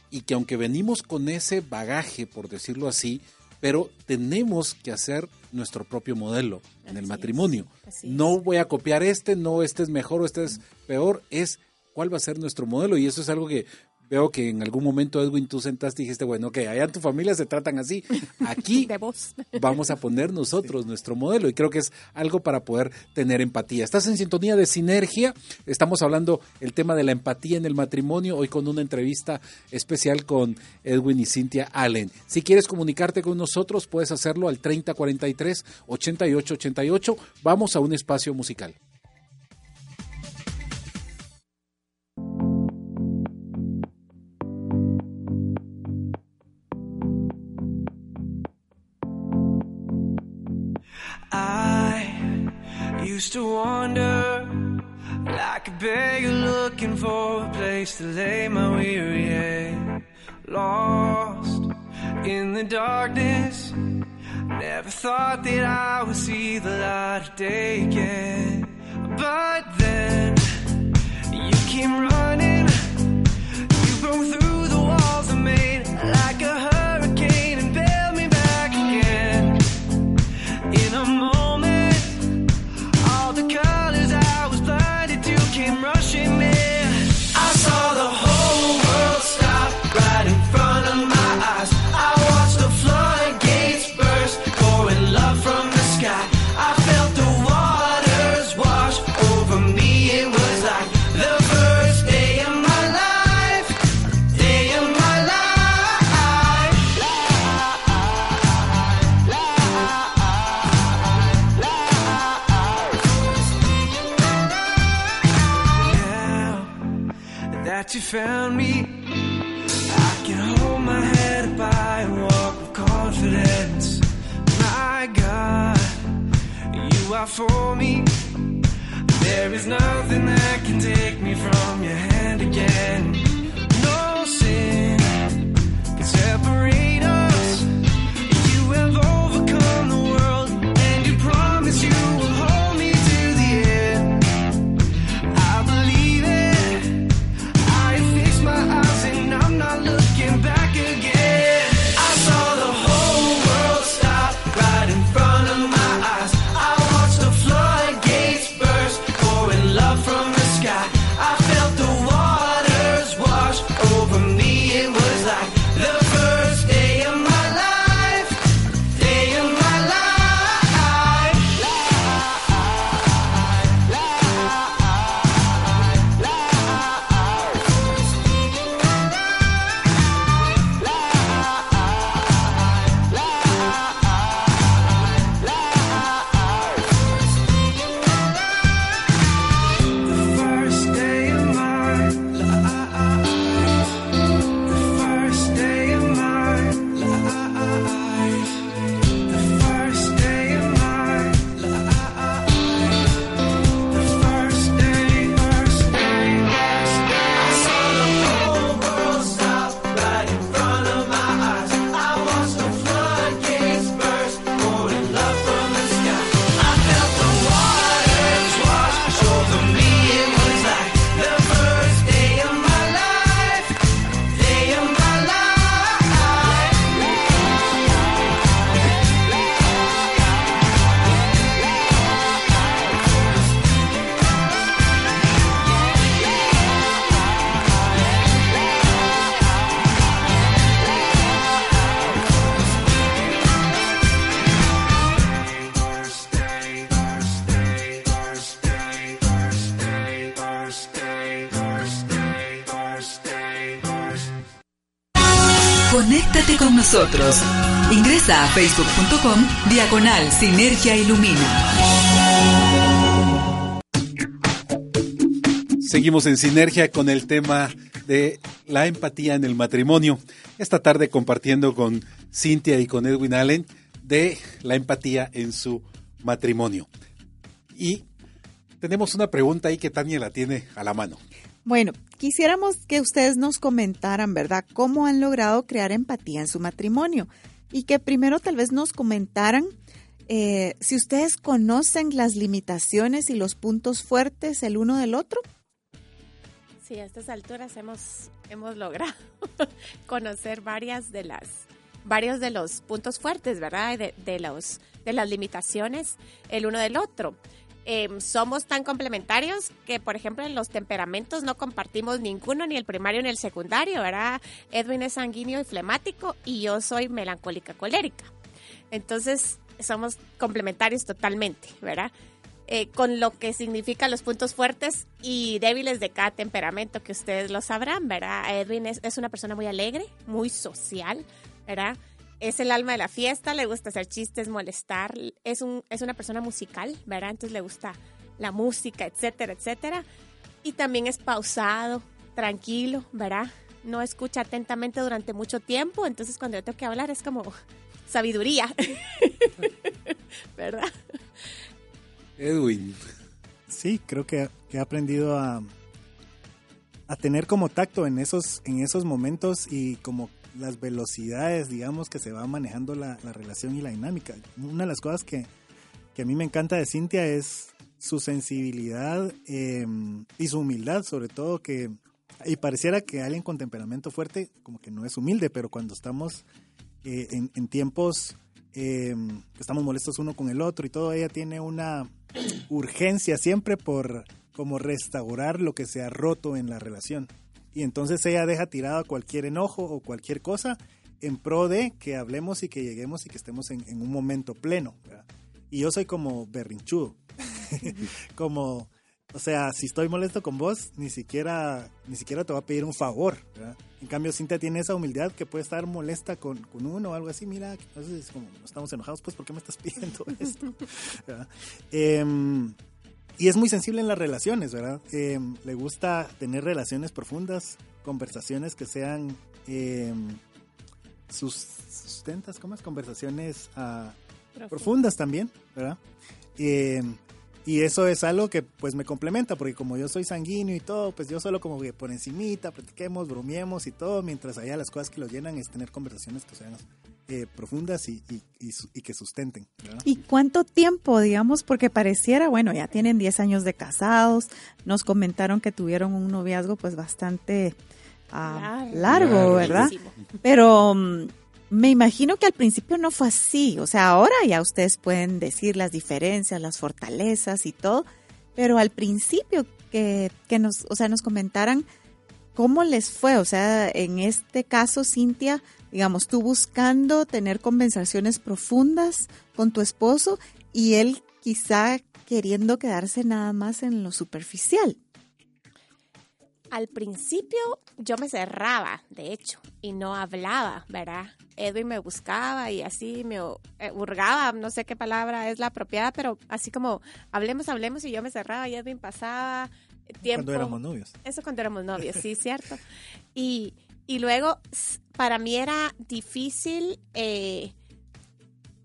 y que aunque venimos con ese bagaje, por decirlo así, pero tenemos que hacer nuestro propio modelo en el Así matrimonio. es. No voy a copiar este, no este es mejor o este es peor, es cuál va a ser nuestro modelo. Y eso es algo que Veo que en algún momento, Edwin, tú sentaste y dijiste, bueno, que allá en tu familia se tratan así. Aquí (laughs) De vamos a poner nosotros nuestro modelo y creo que es algo para poder tener empatía. Estás en sintonía de sinergia, estamos hablando el tema de la empatía en el matrimonio, hoy con una entrevista especial con Edwin y Cintia Allen. Si quieres comunicarte con nosotros, puedes hacerlo al 3043 8888. Vamos a un espacio musical. Used to wander like a beggar looking for a place to lay my weary head. Lost in the darkness, never thought that I would see the light of day again. But then you came running, you broke through the walls I made like a found me, I can hold my head up high and walk with confidence. My God, you are for me. There is nothing that can take me from your hand again. Nosotros. Ingresa a facebook.com diagonal Sinergia Ilumina. Seguimos en sinergia con el tema de la empatía en el matrimonio. Esta tarde compartiendo con Cintia y con Edwin Allen de la empatía en su matrimonio. Y tenemos una pregunta ahí que Tania la tiene a la mano. Bueno, quisiéramos que ustedes nos comentaran, ¿verdad?, cómo han logrado crear empatía en su matrimonio. Y que primero tal vez nos comentaran eh, si ustedes conocen las limitaciones y los puntos fuertes el uno del otro. Sí, a estas alturas hemos, hemos logrado (laughs) conocer varias de las varios de los puntos fuertes, ¿verdad? De, de los de las limitaciones el uno del otro. Em, somos tan complementarios que, por ejemplo, en los temperamentos no compartimos ninguno, ni el primario ni el secundario, ¿verdad? Edwin es sanguíneo y flemático y yo soy melancólica colérica. Entonces, somos complementarios totalmente, ¿verdad? Eh, con lo que significa los puntos fuertes y débiles de cada temperamento, que ustedes lo sabrán, ¿verdad? Edwin es, es una persona muy alegre, muy social, ¿verdad? Es el alma de la fiesta, le gusta hacer chistes, molestar, es, un, es una persona musical, ¿verdad? Entonces le gusta la música, etcétera, etcétera. Y también es pausado, tranquilo, ¿verdad? No escucha atentamente durante mucho tiempo, entonces cuando yo tengo que hablar es como sabiduría, (laughs) ¿verdad? Edwin. Sí, creo que, que he aprendido a, a tener como tacto en esos, en esos momentos y como las velocidades, digamos, que se va manejando la, la relación y la dinámica. Una de las cosas que, que a mí me encanta de Cintia es su sensibilidad eh, y su humildad, sobre todo que, y pareciera que alguien con temperamento fuerte como que no es humilde, pero cuando estamos eh, en, tiempos eh, estamos molestos uno con el otro y todo, ella tiene una urgencia siempre por como restaurar lo que se ha roto en la relación. Y entonces ella deja tirado cualquier enojo o cualquier cosa en pro de que hablemos y que lleguemos y que estemos en, en un momento pleno. ¿verdad? Y yo soy como berrinchudo. (laughs) como, o sea, si estoy molesto con vos, ni siquiera, ni siquiera te voy a pedir un favor. ¿verdad? En cambio, Cintia tiene esa humildad que puede estar molesta con, con uno o algo así. Mira, entonces es como, estamos enojados, pues, ¿por qué me estás pidiendo esto? (laughs) ¿verdad? Em, y es muy sensible en las relaciones, ¿verdad? Eh, le gusta tener relaciones profundas, conversaciones que sean eh, sus, sustentas, ¿cómo es? Conversaciones ah, profundas también, ¿verdad? Eh, y eso es algo que pues me complementa, porque como yo soy sanguíneo y todo, pues yo solo como que por encimita, platiquemos, bromeemos y todo, mientras allá las cosas que lo llenan es tener conversaciones que sean eh, profundas y, y- y su- y que sustenten. ¿verdad? ¿Y cuánto tiempo, digamos? Porque pareciera, bueno, ya tienen 10 años de casados, nos comentaron que tuvieron un noviazgo pues bastante ah, Largo. ¿verdad? Pero mm, me imagino que al principio no fue así, o sea, ahora ya ustedes pueden decir las diferencias, las fortalezas y todo, pero al principio que, que nos, o sea, nos comentaran cómo les fue, o sea, en este caso, Cintia, digamos, tú buscando tener conversaciones profundas con tu esposo y él quizá queriendo quedarse nada más en lo superficial. Al principio yo me cerraba, de hecho, y no hablaba, ¿verdad? Edwin me buscaba y así me eh, hurgaba, no sé qué palabra es la apropiada, pero así como hablemos, hablemos y yo me cerraba y Edwin pasaba tiempo. Cuando éramos novios. Eso cuando éramos novios, sí, (laughs) cierto. Y, y luego, para mí era difícil, eh,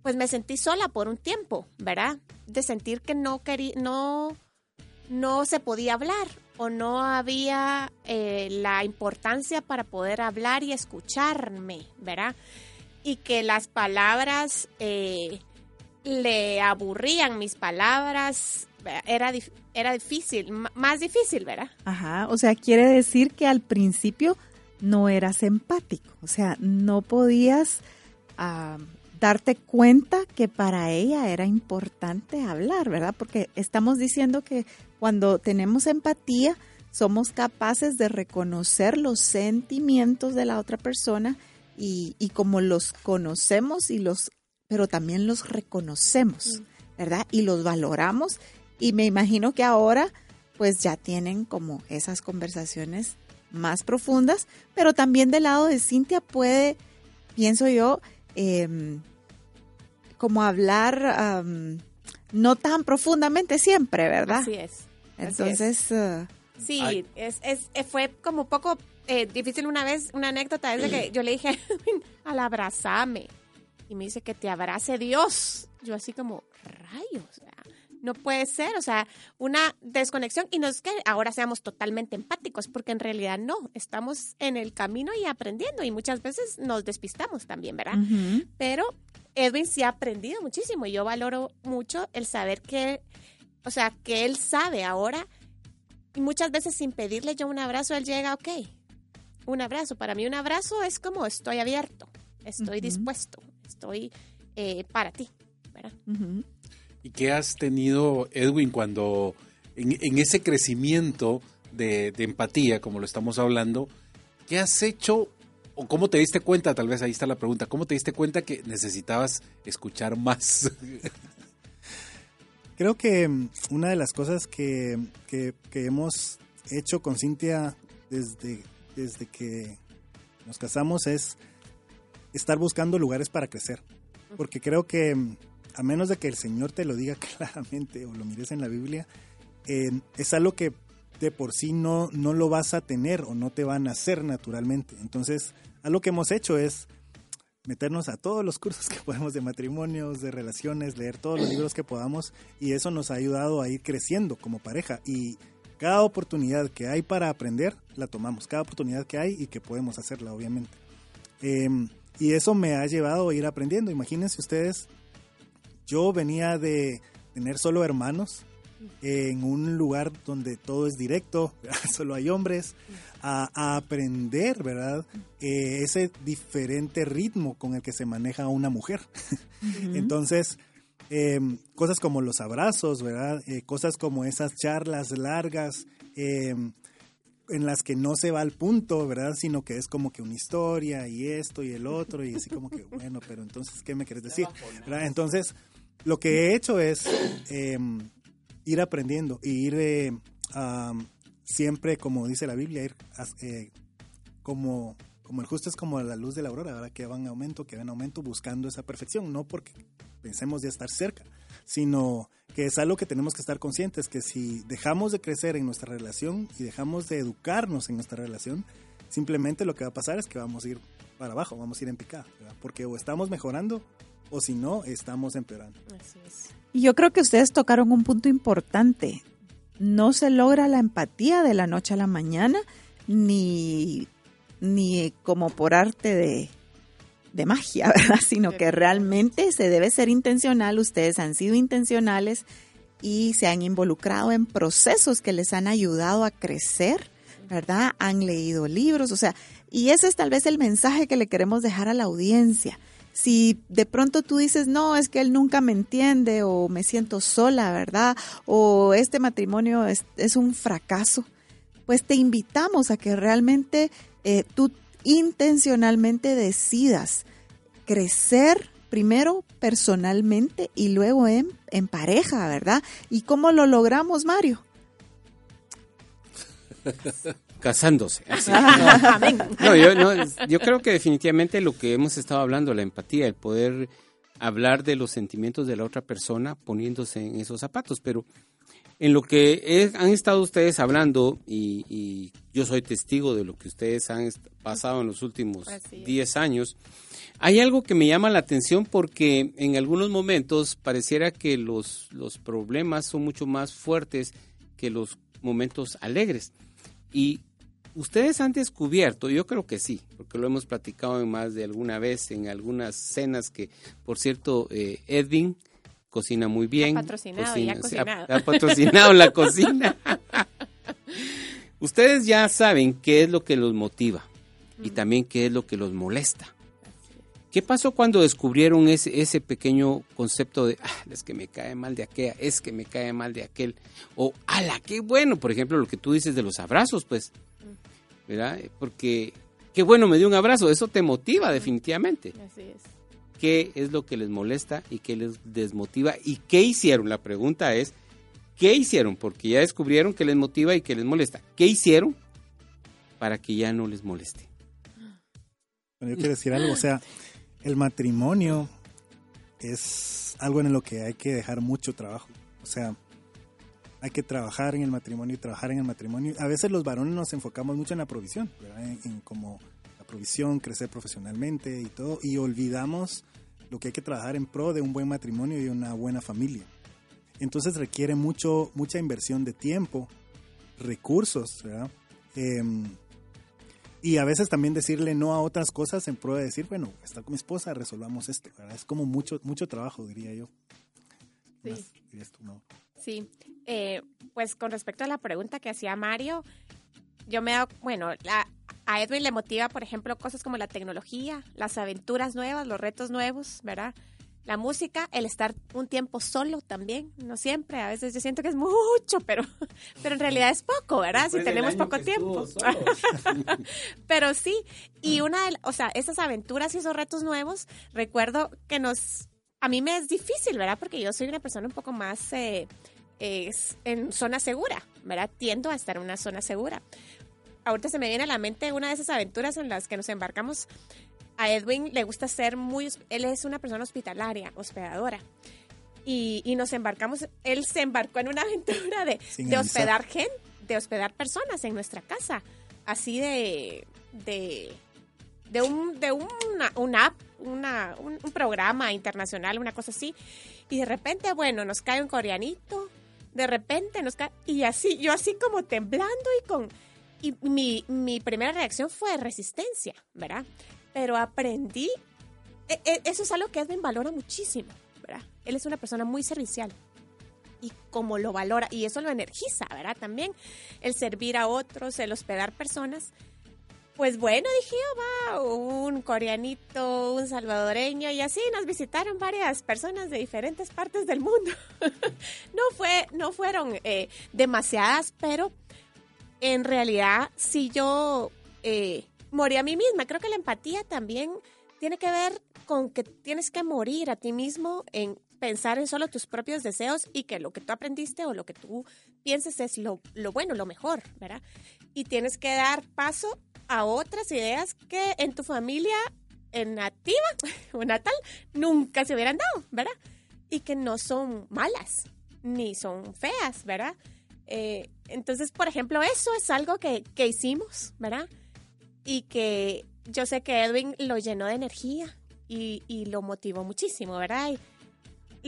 pues me sentí sola por un tiempo, ¿verdad? De sentir que no quería, no, no se podía hablar o no había eh, la importancia para poder hablar y escucharme, ¿verdad? Y que las palabras eh, le aburrían mis palabras, era, dif- era difícil, más difícil, ¿verdad? Ajá, o sea, quiere decir que al principio no eras empático, o sea, no podías darte cuenta que para ella era importante hablar, ¿verdad? Porque estamos diciendo que cuando tenemos empatía somos capaces de reconocer los sentimientos de la otra persona y, y como los conocemos y los, pero también los reconocemos, ¿verdad? Y los valoramos y me imagino que ahora pues ya tienen como esas conversaciones más profundas, pero también del lado de Cintia puede, pienso yo, em, como hablar no tan profundamente siempre, ¿verdad? Así es. así Entonces, eh, Sí, es, es, eh, fue como un poco eh, difícil una vez, una anécdota es de que yo le dije al abrazame y me dice que te abrace Dios. Yo así como, rayos, o sea, no puede ser, o sea, una desconexión y no es que ahora seamos totalmente empáticos, porque en realidad no, estamos en el camino y aprendiendo y muchas veces nos despistamos también, ¿verdad? Pero Edwin sí ha aprendido muchísimo y yo valoro mucho el saber que, o sea, que él sabe ahora y muchas veces sin pedirle yo un abrazo, él llega, ok, un abrazo. Para mí un abrazo es como estoy abierto, estoy dispuesto, estoy eh, para ti. ¿Y qué has tenido, Edwin, cuando en, en ese crecimiento de, de empatía, como lo estamos hablando, qué has hecho o cómo te diste cuenta, tal vez ahí está la pregunta, cómo te diste cuenta que necesitabas escuchar más? (laughs) Creo que mm, una de las cosas que, que- que hemos hecho con Cintia desde, desde que nos casamos es estar buscando lugares para crecer. Porque creo que mm, a menos de que el Señor te lo diga (laughs) claramente o lo mires en la Biblia, eh, es algo que de por sí no, no lo vas a tener o no te van a hacer naturalmente. Entonces, algo que hemos hecho es meternos a todos los cursos que podemos de matrimonios, de relaciones, leer todos los libros que podamos y eso nos ha ayudado a ir creciendo como pareja y cada oportunidad que hay para aprender la tomamos, cada oportunidad que hay y que podemos hacerla obviamente. Eh, y eso me ha llevado a ir aprendiendo. Imagínense ustedes, yo venía de tener solo hermanos en un lugar donde todo es directo, (laughs) solo hay hombres, a, a aprender, ¿verdad? Eh, ese diferente ritmo con el que se maneja una mujer. (laughs) Entonces, eh, cosas como los abrazos, ¿verdad? Eh, cosas como esas charlas largas. eh, en las que no se va al punto, ¿verdad? Sino que es como que una historia y esto y el (laughs) otro y así como que, bueno, pero entonces, ¿qué me quieres decir? ¿Verdad? Entonces, lo que he hecho es eh, ir aprendiendo y ir eh, siempre, como dice la Biblia, ir eh, como, como el justo es como la luz de la aurora, ¿verdad? Que va en aumento, que va en aumento buscando esa perfección, no porque pensemos ya estar cerca, sino que es algo que tenemos que estar conscientes, que si dejamos de crecer en nuestra relación y dejamos de educarnos en nuestra relación, simplemente lo que va a pasar es que vamos a ir para abajo, vamos a ir en picada, porque o estamos mejorando o si no, estamos empeorando. Así es. Y yo creo que ustedes tocaron un punto importante. No se logra la empatía de la noche a la mañana, ni, ni como por arte de, de magia, (laughs) ¿verdad? Sino que realmente se debe ser intencional. Ustedes han sido intencionales y se han involucrado en procesos que les han ayudado a crecer, ¿verdad? Han leído libros, o sea, y ese es tal vez el mensaje que le queremos dejar a la audiencia. Si de pronto tú dices, no, es que él nunca me entiende o me siento sola, ¿verdad? O este matrimonio es, es un fracaso, pues te invitamos a que realmente eh, tú intencionalmente decidas crecer primero personalmente y luego en, en pareja, ¿verdad? ¿Y cómo lo logramos, Mario? (laughs) Casándose. (laughs) así. No, yo, no, yo creo que definitivamente lo que hemos estado hablando, la empatía, el poder hablar de los sentimientos de la otra persona poniéndose en esos zapatos, pero en lo que han estado ustedes hablando y, y yo soy testigo de lo que ustedes han pasado en los últimos Así es. 10 años, hay algo que me llama la atención porque en algunos momentos pareciera que los, los problemas son mucho más fuertes que los momentos alegres. Y ustedes han descubierto, yo creo que sí, porque lo hemos platicado en más de alguna vez en algunas cenas que, por cierto, eh, Edwin cocina muy bien. patrocinado y ha cocinado. ha patrocinado la cocina. (laughs) Ustedes ya saben qué es lo que los motiva y también qué es lo que los molesta. ¿Qué pasó cuando descubrieron ese, ese pequeño concepto de, ah, es que me cae mal de aquella, es que me cae mal de aquel? O, ala, qué bueno, por ejemplo, lo que tú dices de los abrazos, pues, ¿verdad? Porque, qué bueno, me dio un abrazo, eso te motiva definitivamente. Así es. ¿Qué es lo que les molesta y qué les desmotiva? ¿Y qué hicieron? La pregunta es, ¿qué hicieron? Porque ya descubrieron que les motiva y que les molesta. ¿Qué hicieron para que ya no les moleste? Bueno, yo quiero decir algo, o sea, el matrimonio es algo en lo que hay que dejar mucho trabajo. O sea, hay que trabajar en el matrimonio y trabajar en el matrimonio. A veces los varones nos enfocamos mucho en la provisión, ¿verdad? En, en como la provisión, crecer profesionalmente y todo, y olvidamos lo que hay que trabajar en pro de un buen matrimonio y una buena familia. Entonces requiere mucho, mucha inversión de tiempo, recursos, ¿verdad? Em, y a veces también decirle no a otras cosas en pro de decir, bueno, está con mi esposa, resolvamos esto. ¿verdad? Es como mucho, mucho trabajo, diría yo. Sí. Más dirías tú, no. Sí, eh, pues con respecto a la pregunta que hacía Mario, yo me dado, bueno, la- a Edwin le motiva, por ejemplo, cosas como la tecnología, las aventuras nuevas, los retos nuevos, ¿verdad? la música, el estar un tiempo solo también, no siempre, a veces yo siento que es mucho, pero, (laughs) pero en realidad es poco, ¿verdad? Si tenemos poco tiempo. (laughs) pero sí, y una de, o sea, estas aventuras y esos retos nuevos, recuerdo que nos, a mí me es difícil, ¿verdad? Porque yo soy una persona un poco más eh, es en zona segura, ¿verdad? Tiendo a estar en una zona segura. Ahorita se me viene a la mente una de esas aventuras en las que nos embarcamos. A Edwin le gusta ser muy, él es una persona hospitalaria, hospedadora. Y, y nos embarcamos, él se embarcó en una (laughs) aventura de, de hospedar gente, de hospedar personas en nuestra casa. Así de, de, de un, de una, una app, una, un, un programa internacional, una cosa así. Y de repente, bueno, nos cae un coreanito, de repente nos cae, y así, yo así como temblando y con, y mi, mi primera reacción fue resistencia, ¿verdad? Pero aprendí, e- e- eso es algo que Edwin valora muchísimo, ¿verdad? Él es una persona muy servicial. Y como lo valora, y eso lo energiza, ¿verdad? También el servir a otros, el hospedar personas. Pues bueno, dije yo, va, un coreanito, un salvadoreño, y así nos visitaron varias personas de diferentes partes del mundo. (laughs) no, fue, no fueron eh, demasiadas, pero en realidad, si yo eh, morí a mí misma, creo que la empatía también tiene que ver con que tienes que morir a ti mismo en pensar en solo tus propios deseos y que lo que tú aprendiste o lo que tú pienses es lo, lo bueno, lo mejor, ¿verdad? Y tienes que dar paso a otras ideas que en tu familia en nativa (laughs) o natal nunca se hubieran dado, ¿verdad? Y que no son malas ni son feas, ¿verdad? Eh, entonces, por ejemplo, eso es algo que, que hicimos, ¿verdad? Y que yo sé que Edwin lo llenó de energía y, y lo motivó muchísimo, ¿verdad? Y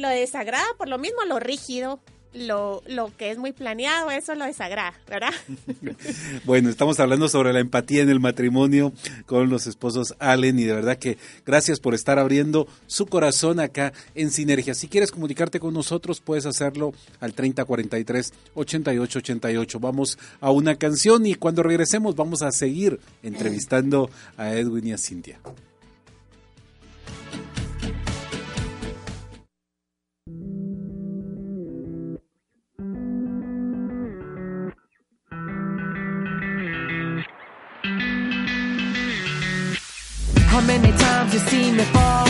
lo desagrada por lo mismo, lo rígido, lo, lo que es muy planeado, eso lo desagrada, ¿verdad? (laughs) Bueno, estamos hablando sobre la empatía en el matrimonio con los esposos Allen y de verdad que gracias por estar abriendo su corazón acá en Sinergia. Si quieres comunicarte con nosotros, puedes hacerlo al 3043 8888. Vamos a una canción y cuando regresemos vamos a seguir entrevistando a Edwin y a Cintia. How many times you seen me fall?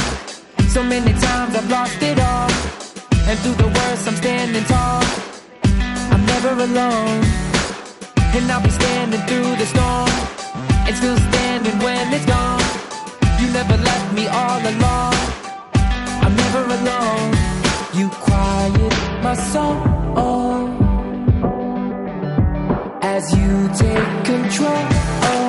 So many times I've lost it all. And through the worst, I'm standing tall. I'm never alone. And I'll be standing through the storm. And still standing when it's gone. You never left me all alone. I'm never alone. You quiet my soul. As you take control.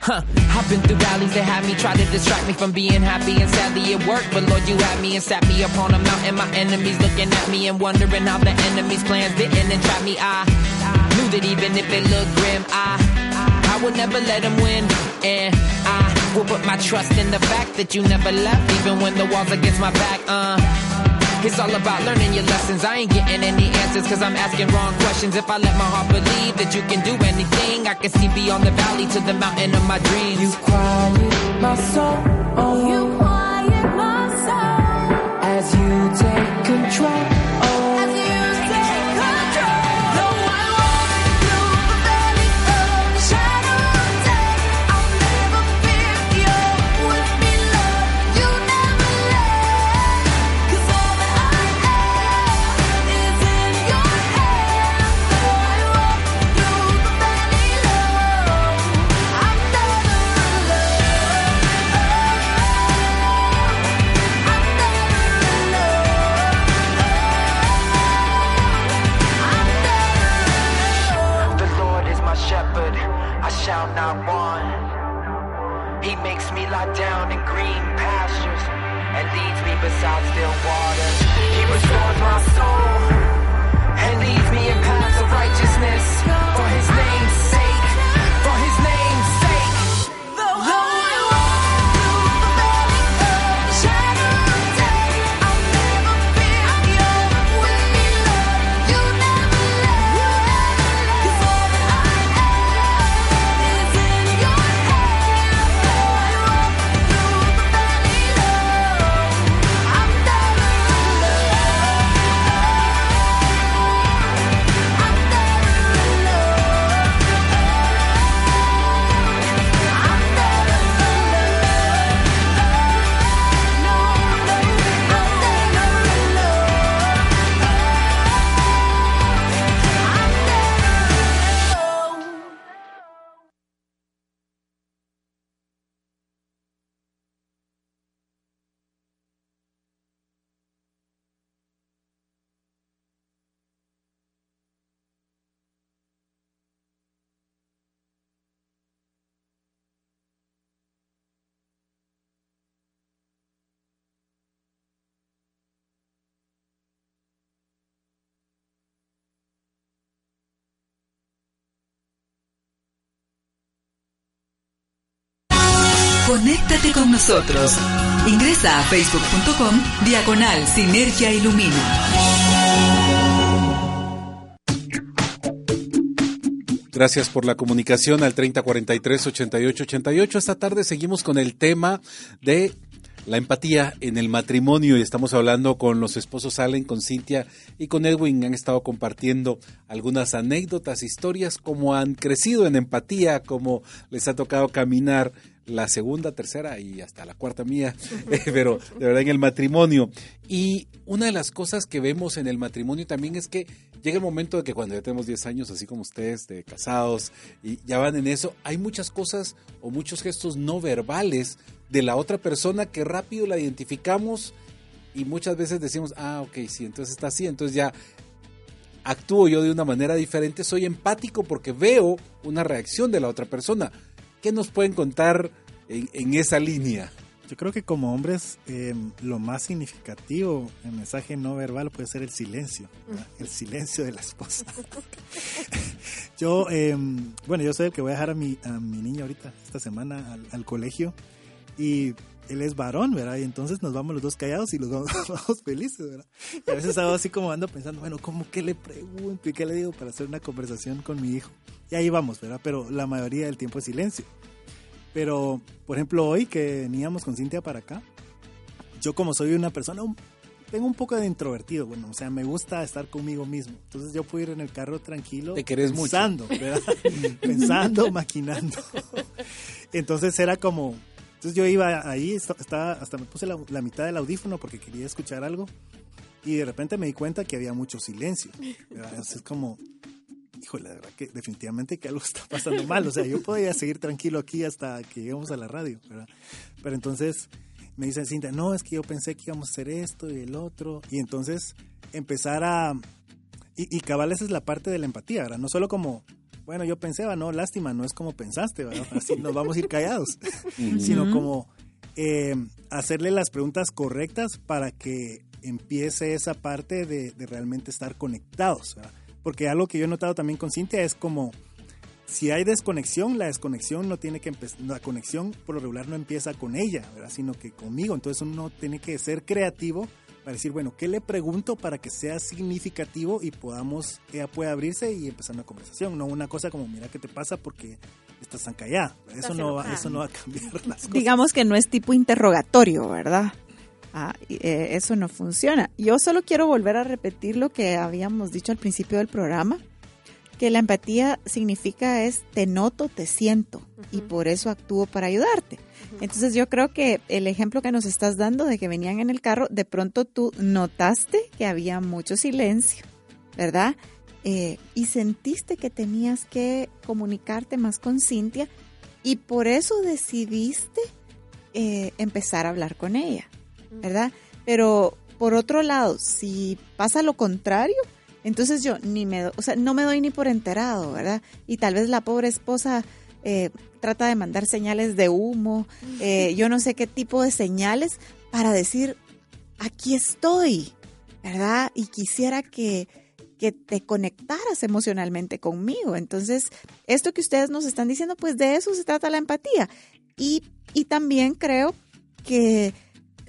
Huh. I've been through valleys that had me try to distract me from being happy and sadly it worked. But Lord, you had me and sat me upon a mountain. My enemies looking at me and wondering how the enemy's plans didn't entrap me. I knew that even if it looked grim, I I would never let them win. And I will put my trust in the fact that you never left, even when the walls against my back. Uh. It's all about learning your lessons. I ain't getting any answers cause I'm asking wrong questions. If I let my heart believe that you can do anything, I can see beyond the valley to the mountain of my dreams. You quiet my soul. Oh, You quiet my soul. As you take control. As Conéctate con nosotros. Ingresa a facebook.com diagonal Sinergia Ilumina. Gracias por la comunicación al 3043-8888. Esta tarde seguimos con el tema de la empatía en el matrimonio y estamos hablando con los esposos Allen, con Cintia y con Edwin. Han estado compartiendo algunas anécdotas, historias, cómo han crecido en empatía, cómo les ha tocado caminar la segunda, tercera y hasta la cuarta mía, (laughs) eh, pero de verdad en el matrimonio. Y una de las cosas que vemos en el matrimonio también es que llega el momento de que cuando ya tenemos 10 años, así como ustedes, de casados, y ya van en eso, hay muchas cosas o muchos gestos no verbales de la otra persona que rápido la identificamos y muchas veces decimos, ah, ok, sí, entonces está así, entonces ya actúo yo de una manera diferente, soy empático porque veo una reacción de la otra persona. ¿Qué nos pueden contar en, en esa línea? Yo creo que como hombres eh, lo más significativo en mensaje no verbal puede ser el silencio, ¿verdad? el silencio de la esposa. (laughs) yo, eh, bueno, yo soy el que voy a dejar a mi, a mi niña ahorita, esta semana, al, al colegio y él es varón, ¿verdad? Y entonces nos vamos los dos callados y los vamos, (laughs) vamos felices, ¿verdad? Y a veces hago así como ando pensando, bueno, ¿cómo que le pregunto y qué le digo para hacer una conversación con mi hijo? Y ahí vamos, ¿verdad? Pero la mayoría del tiempo es silencio. Pero, por ejemplo, hoy que veníamos con Cintia para acá, yo como soy una persona, tengo un poco de introvertido, bueno, o sea, me gusta estar conmigo mismo. Entonces yo puedo ir en el carro tranquilo. Te querés mucho. pensando, ¿verdad? (laughs) pensando, maquinando. (laughs) Entonces era como, entonces yo iba ahí, esta- estaba, hasta me puse la, mitad del audífono porque quería escuchar algo. Y de repente me di cuenta que había mucho silencio. es como, híjole, la verdad que definitivamente algo está pasando mal. O sea, yo podía seguir tranquilo aquí hasta que lleguemos a la radio, ¿verdad? Pero entonces me dice Cintia, no, es que yo pensé que íbamos a hacer esto y el otro. Y entonces empezar a... Y, y cabal, esa es la parte de la empatía, ¿verdad? No solo como, bueno, yo pensé, "Ah, no, lástima, no es como pensaste, ¿verdad? (laughs) Así nos vamos a ir callados. Sino como eh, hacerle las preguntas correctas para que empiece esa parte de, de realmente estar conectados, ¿verdad? Porque algo que yo he notado también con Cintia es como, si hay desconexión, la desconexión no tiene que empezar, la conexión por lo regular no empieza con ella, ¿verdad? Sino que conmigo. Entonces uno tiene que ser creativo para decir, bueno, ¿qué le pregunto para que sea significativo y podamos, ella pueda abrirse y empezar una conversación? No una cosa como, mira qué te pasa porque estás tan callada. Eso no, va, eso no va a cambiar (laughs) las cosas. Digamos que no es tipo interrogatorio, ¿verdad? Ah, eh, eso no funciona. Yo solo quiero volver a repetir lo que habíamos dicho al principio del programa, que la empatía significa es te noto, te siento y por eso actúo para ayudarte. Entonces yo creo que el ejemplo que nos estás dando de que venían en el carro, de pronto tú notaste que había mucho silencio, ¿verdad? Eh, y sentiste que tenías que comunicarte más con Cintia y por eso decidiste eh, empezar a hablar con ella, ¿verdad? Pero por otro lado, si pasa lo contrario, entonces yo ni me, do- o sea, no me doy ni por enterado, ¿verdad? Y tal vez la pobre esposa eh, trata de mandar señales de humo, eh, yo no sé qué tipo de señales para decir, aquí estoy, ¿verdad? Y quisiera que, que te conectaras emocionalmente conmigo. Entonces, esto que ustedes nos están diciendo, pues de eso se trata la empatía. Y, y también creo que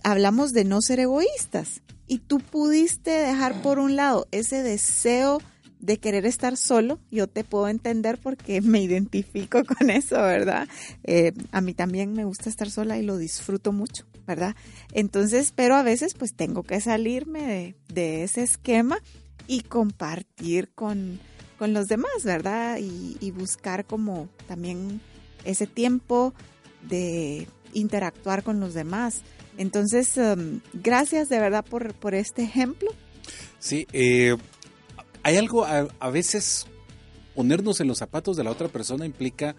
hablamos de no ser egoístas. Y tú pudiste dejar por un lado ese deseo de querer estar solo, yo te puedo entender porque (laughs) me identifico con eso, ¿verdad? Eh, a mí también me gusta estar sola y lo disfruto mucho, ¿verdad? Entonces, pero a veces pues tengo que salirme de, de ese esquema y compartir con, con los demás, ¿verdad? Y, buscar como también ese tiempo de interactuar con los demás. Entonces, um, gracias de verdad por, por este ejemplo. Sí, eh, hay algo, a, a veces ponernos en los zapatos de la otra persona implica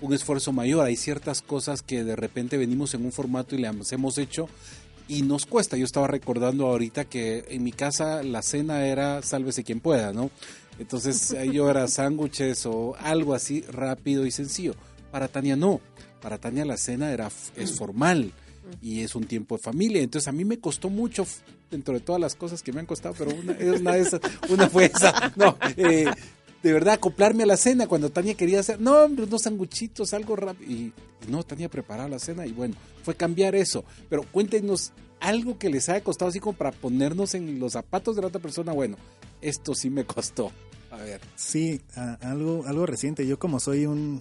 un esfuerzo mayor. Hay ciertas cosas que de repente venimos en un formato y las hemos hecho y nos cuesta. Yo estaba recordando ahorita que en mi casa la cena era sálvese quien pueda, ¿no? Entonces (laughs) yo era sándwiches o algo así rápido y sencillo. Para Tania no. Para Tania la cena era es formal y es un tiempo de familia. Entonces a mí me costó mucho dentro de todas las cosas que me han costado, pero una, una, de esas, una fue esa. No, eh, de verdad, acoplarme a la cena cuando Tania quería hacer, no, hombre, unos sanguchitos, algo rápido. Y, no, Tania preparaba la cena y bueno, fue cambiar eso. Pero cuéntenos algo que les haya costado así como para ponernos en los zapatos de la otra persona. Bueno, esto sí me costó. A ver. Sí, algo, algo reciente. Yo como soy un,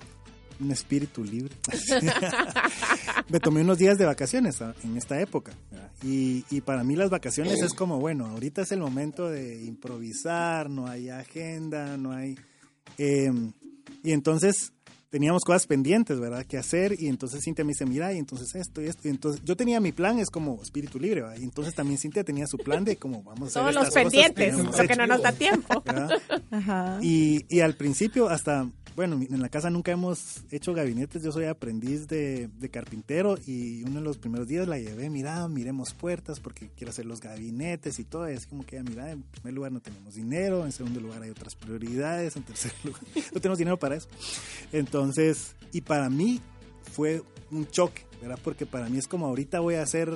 un espíritu libre, (laughs) me tomé unos días de vacaciones ah, en esta época. Y, y para mí las vacaciones es como, bueno, ahorita es el momento de improvisar, no hay agenda, no hay... eh, y entonces teníamos cosas pendientes, ¿verdad? Que hacer y entonces Cintia me dice, mira, y entonces esto y esto. Y entonces yo tenía mi plan, es como espíritu libre, ¿verdad? Y entonces también Cintia tenía su plan de como vamos a hacer Todos los estas pendientes, hemos lo que no nos da tiempo. (laughs) Y, y al principio hasta, bueno, en la casa nunca hemos hecho gabinetes, yo soy aprendiz de, carpintero y uno de los primeros días la llevé, mira, miremos puertas porque quiero hacer los gabinetes y todo, es como que, mira, en primer lugar no tenemos dinero, en segundo lugar hay otras prioridades, en tercer (laughs) lugar no tenemos dinero para eso. Entonces, y para mí fue un choque, ¿verdad? Porque para mí es como ahorita voy a hacer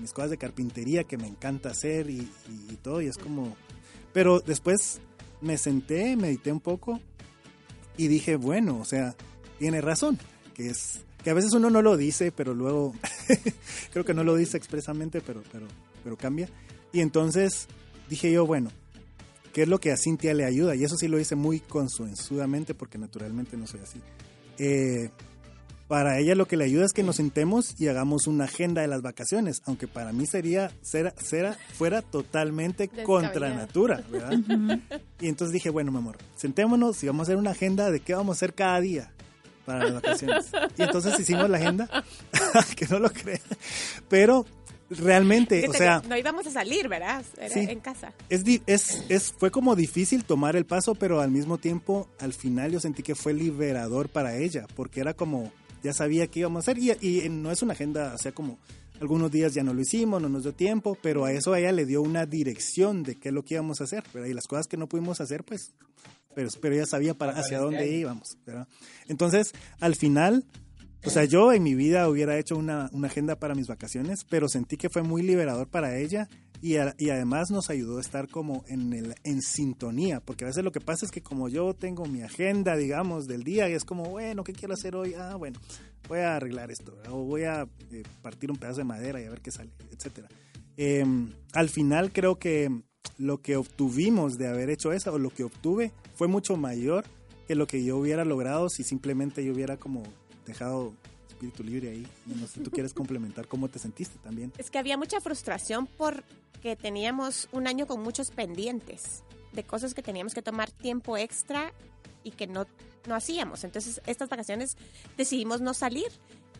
mis cosas de carpintería que me encanta hacer y, y- y todo, y es como... Pero después me senté, medité un poco y dije, bueno, o sea, tiene razón, que es que a veces uno no lo dice, pero luego (laughs) creo que no lo dice expresamente, pero pero pero cambia. Y entonces dije yo, bueno, ¿qué es lo que a Cintia le ayuda? Y eso sí lo hice muy consuensudamente porque naturalmente no soy así. Eh, para ella lo que le ayuda es que nos sentemos y hagamos una agenda de las vacaciones, aunque para mí sería, será, será, fuera totalmente contra natura, ¿verdad? Y entonces dije, bueno, mi amor, sentémonos y vamos a hacer una agenda de qué vamos a hacer cada día para las vacaciones. Y entonces hicimos la agenda, (laughs) que no lo crean, pero realmente, o sea, que no íbamos a salir, ¿verdad? Era Sí. en casa. es, di- es, es, fue como difícil tomar el paso, pero al mismo tiempo, al final yo sentí que fue liberador para ella, porque era como, ya sabía qué íbamos a hacer, y, y no es una agenda, o sea, como algunos días ya no lo hicimos, no nos dio tiempo, pero a eso ella le dio una dirección de qué es lo que íbamos a hacer, ¿verdad? Y las cosas que no pudimos hacer, pues, pero, pero ella sabía para, hacia dónde íbamos, ¿verdad? Entonces, al final, o sea, yo en mi vida hubiera hecho una, una agenda para mis vacaciones, pero sentí que fue muy liberador para ella y, y además nos ayudó a estar como en, el, en sintonía, porque a veces lo que pasa es que como yo tengo mi agenda, digamos, del día, y es como, bueno, ¿qué quiero hacer hoy? Ah, bueno, voy a arreglar esto, o voy a eh, partir un pedazo de madera y a ver qué sale, etcétera. Eh, al final creo que lo que obtuvimos de haber hecho eso, o lo que obtuve, fue mucho mayor que lo que yo hubiera logrado si simplemente yo hubiera como dejado espíritu libre ahí. No sé, tú quieres complementar cómo te sentiste también. Es que había mucha frustración porque teníamos un año con muchos pendientes de cosas que teníamos que tomar tiempo extra y que no, no hacíamos. Entonces, estas vacaciones decidimos no salir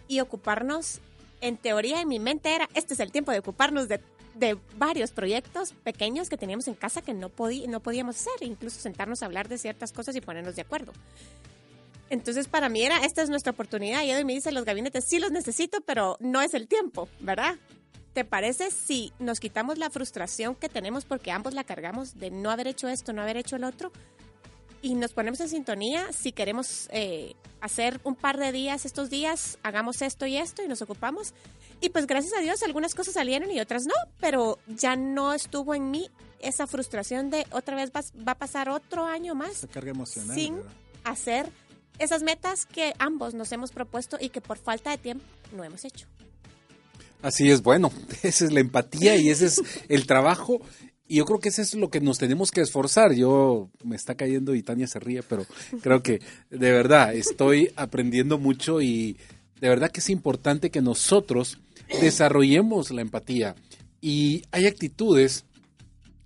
y ocuparnos, en teoría en mi mente era, este es el tiempo de ocuparnos de, de varios proyectos pequeños que teníamos en casa que no, podí- no podíamos hacer, incluso sentarnos a hablar de ciertas cosas y ponernos de acuerdo. Entonces, para mí era, esta es nuestra oportunidad. Y hoy me dice los gabinetes, sí los necesito, pero no es el tiempo, ¿verdad? ¿Te parece si nos quitamos la frustración que tenemos porque ambos la cargamos de no haber hecho esto, no haber hecho el otro? y nos ponemos en sintonía. Si queremos eh, hacer un par de días estos días, hagamos esto y esto y nos ocupamos. Y pues gracias a Dios algunas cosas salieron y otras no, pero ya no estuvo en mí esa frustración de otra vez vas- va a pasar otro año más Esa carga emocional. sin ¿verdad? hacer esas metas que ambos nos hemos propuesto y que por falta de tiempo no hemos hecho. Así es, bueno, (laughs) esa es la empatía y ese es el trabajo. Y yo creo que eso es lo que nos tenemos que esforzar. Yo me está cayendo y Tania se ríe, pero creo que de verdad estoy aprendiendo mucho y de verdad que es importante que nosotros desarrollemos la empatía. Y hay actitudes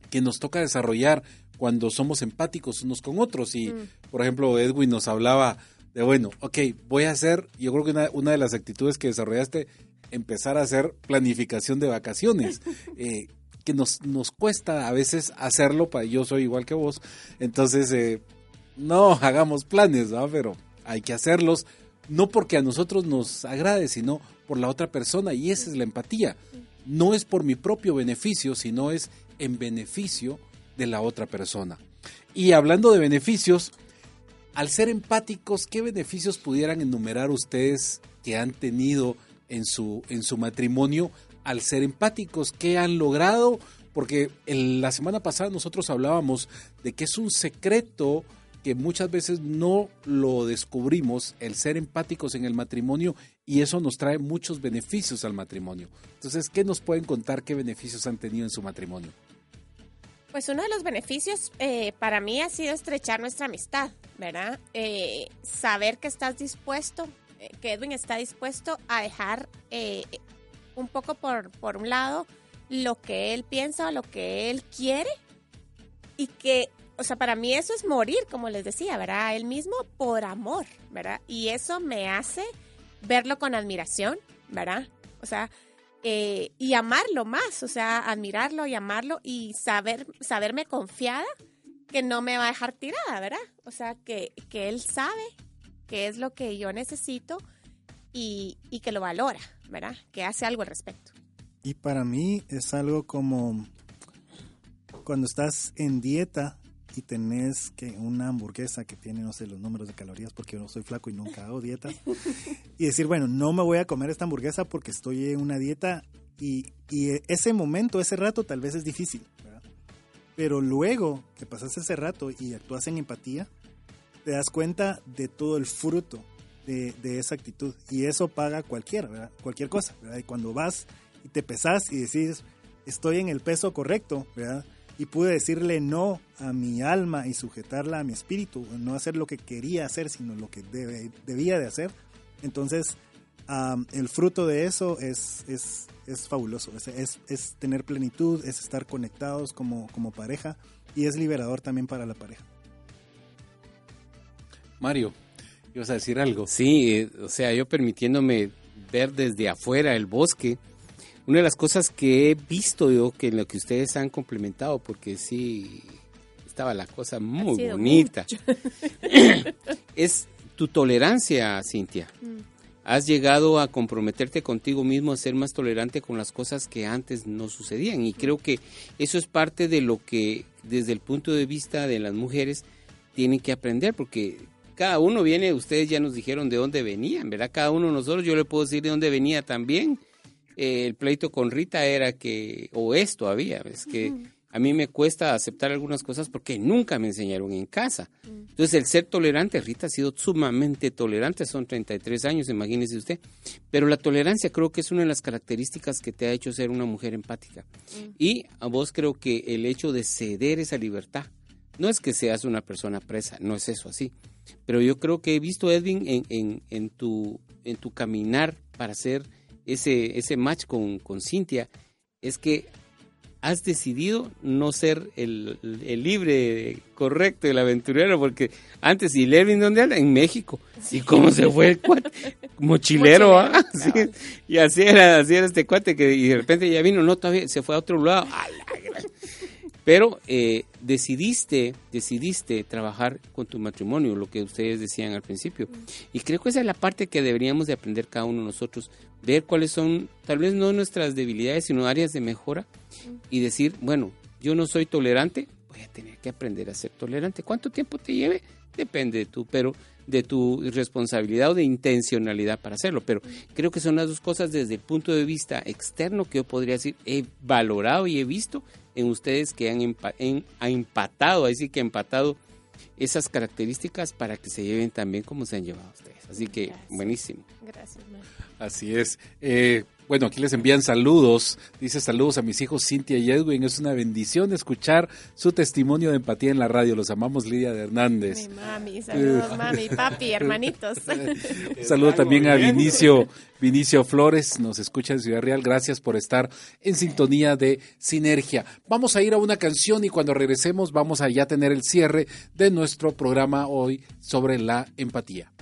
que nos toca desarrollar cuando somos empáticos unos con otros. Y, por ejemplo, Edwin nos hablaba de, bueno, ok, voy a hacer, yo creo que una, una de las actitudes que desarrollaste, empezar a hacer planificación de vacaciones. (laughs) eh, que nos, nos cuesta a veces hacerlo, pa- yo soy igual que vos, entonces eh, no hagamos planes, ¿va? pero hay que hacerlos, no porque a nosotros nos agrade, sino por la otra persona, y esa es la empatía. No es por mi propio beneficio, sino es en beneficio de la otra persona. Y hablando de beneficios, al ser empáticos, ¿qué beneficios pudieran enumerar ustedes que han tenido en su, en su matrimonio al ser empáticos? ¿Qué han logrado? Porque en la semana pasada nosotros hablábamos de que es un secreto que muchas veces no lo descubrimos, el ser empáticos en el matrimonio, y eso nos trae muchos beneficios al matrimonio. Entonces, ¿qué nos pueden contar qué beneficios han tenido en su matrimonio? Pues uno de los beneficios eh, para mí ha sido estrechar nuestra amistad, ¿verdad? Eh, saber que estás dispuesto, eh, que Edwin está dispuesto a dejar un poco por, por un lado lo que él piensa o lo que él quiere y que, o sea, para mí eso es morir, como les decía, ¿verdad? Él mismo por amor, ¿verdad? Y eso me hace verlo con admiración, ¿verdad? O sea, eh, y amarlo más, o sea, admirarlo y amarlo y saber, saberme confiada que no me va a dejar tirada, ¿verdad? O sea, que, que él sabe qué es lo que yo necesito y, y que lo valora, ¿verdad? Que hace algo al respecto. Y para mí es algo como cuando estás en dieta y tenés que una hamburguesa que tiene, no sé, los números de calorías porque yo no soy flaco y nunca hago dietas. (laughs) y decir, bueno, no me voy a comer esta hamburguesa porque estoy en una dieta y, y ese momento, ese rato tal vez es difícil. ¿verdad? Pero luego que pasas ese rato y actúas en empatía, te das cuenta de todo el fruto de, de esa actitud. Y eso paga cualquiera, ¿verdad? Cualquier cosa, ¿verdad? Y cuando vas y te pesas y decís, estoy en el peso correcto, ¿verdad? Y pude decirle no a mi alma y sujetarla a mi espíritu, no hacer lo que quería hacer, sino lo que debe- debía de hacer. Entonces, el fruto de eso es, es, es fabuloso, es, es, es tener plenitud, es estar conectados como, como pareja y es liberador también para la pareja. Mario, ibas a decir algo. Sí, eh, o sea, yo permitiéndome ver desde afuera el bosque, una de las cosas que he visto yo que en lo que ustedes han complementado, porque sí estaba la cosa muy bonita, (coughs) es tu tolerancia, Cintia. Has llegado a comprometerte contigo mismo a ser más tolerante con las cosas que antes no sucedían. Y creo que eso es parte de lo que, desde el punto de vista de las mujeres, tienen que aprender, porque cada uno viene, ustedes ya nos dijeron de dónde venían, ¿verdad? Cada uno de nosotros, yo le puedo decir de dónde venía también. Eh, el pleito con Rita era que, o es todavía, es que a mí me cuesta aceptar algunas cosas porque nunca me enseñaron en casa. Entonces, el ser tolerante, Rita ha sido sumamente tolerante, son 33 años, imagínese usted. Pero la tolerancia creo que es una de las características que te ha hecho ser una mujer empática. Y a vos creo que el hecho de ceder esa libertad, no es que seas una persona presa, no es eso así. Pero yo creo que he visto, Edwin, en, en, en tu, en tu caminar para hacer ese, ese match con, con Cintia, es que has decidido no ser el, el libre correcto, el aventurero, porque antes, ¿y Levin dónde anda? En México. ¿Y cómo se fue el cuate? (laughs) Mochilero, ¿ah? (laughs) Sí. Y así era, así era este cuate que y de repente ya vino, no, todavía se fue a otro lado. ¡A la gran! Pero eh, decidiste, decidiste trabajar con tu matrimonio, lo que ustedes decían al principio. Y creo que esa es la parte que deberíamos de aprender cada uno de nosotros, ver cuáles son, tal vez no nuestras debilidades, sino áreas de mejora y decir, bueno, yo no soy tolerante, voy a tener que aprender a ser tolerante. ¿Cuánto tiempo te lleve? Depende de tú, pero de tu responsabilidad o de intencionalidad para hacerlo. Pero creo que son las dos cosas desde el punto de vista externo que yo podría decir he valorado y he visto en ustedes que han, empa- en- ha empatado, ahí sí que empatado esas características para que se lleven también como se han llevado ustedes. Así que Gracias. buenísimo. Gracias, ma. Así es. Eh, bueno, aquí les envían saludos. Dice saludos a mis hijos Cintia y Edwin. Es una bendición escuchar su testimonio de empatía en la radio. Los amamos, Lidia de Hernández. Mi mami, saludos, mami, papi, (laughs) hermanitos. Un (laughs) saludo también a Vinicio, Vinicio Flores, nos escucha en Ciudad Real. Gracias por estar en sintonía de Sinergia. Vamos a ir a una canción y cuando regresemos vamos a ya tener el cierre de nuestro programa hoy sobre la empatía.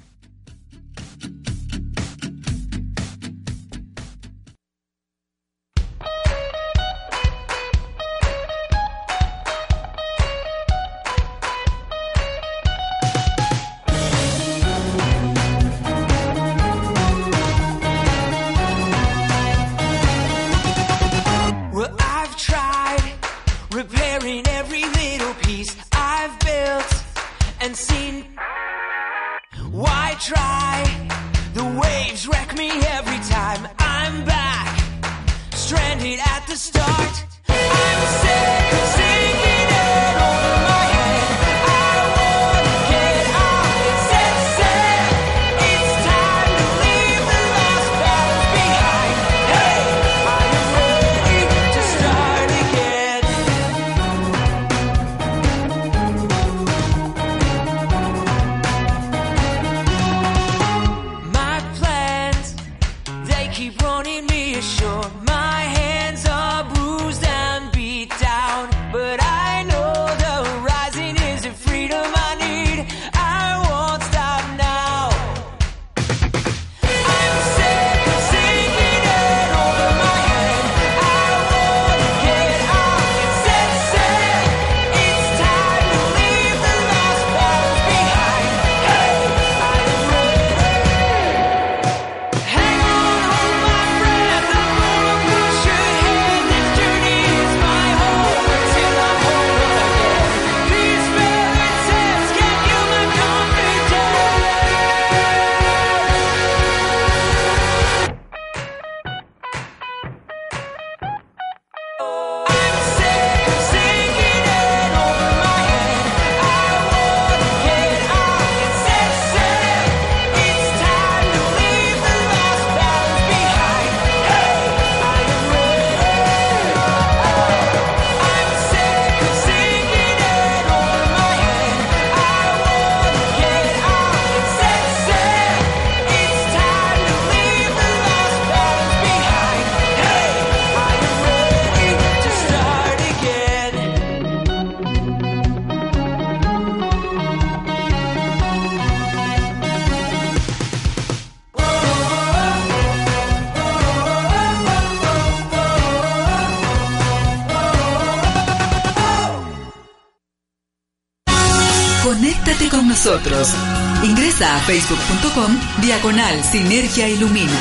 Ingresa a facebook.com diagonal Sinergia Ilumina.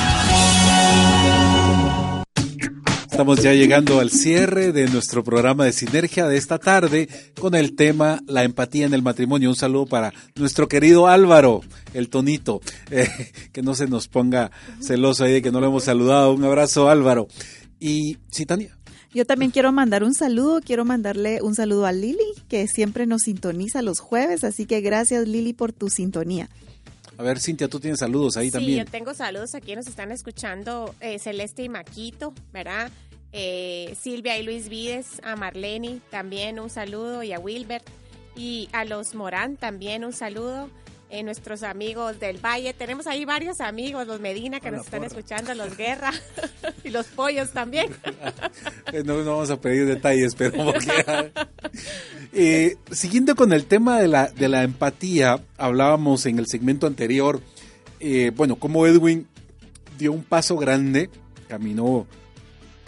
Estamos ya llegando al cierre de nuestro programa de Sinergia de esta tarde con el tema La empatía en el matrimonio. Un saludo para nuestro querido Álvaro, el tonito, eh, que no se nos ponga celoso ahí de que no lo hemos saludado. Un abrazo Álvaro. Y sí, Tania. Yo también quiero mandar un saludo, quiero mandarle un saludo a Lili, que siempre nos sintoniza los jueves, así que gracias Lili por tu sintonía. A ver, Cintia, tú tienes saludos ahí sí, también. yo tengo saludos aquí, nos están escuchando eh, Celeste y Maquito, ¿verdad? Eh, Silvia y Luis Vides, a Marlene también un saludo y a Wilbert y a los Morán también un saludo. Eh, nuestros amigos del Valle, tenemos ahí varios amigos, los Medina que nos están porra. escuchando, los Guerra (laughs) y los Pollos también. (laughs) Eh, No, no vamos a pedir detalles, pero... (laughs) porque- Eh, siguiendo con el tema de la, de la empatía, hablábamos en el segmento anterior, eh, bueno, como Edwin dio un paso grande, caminó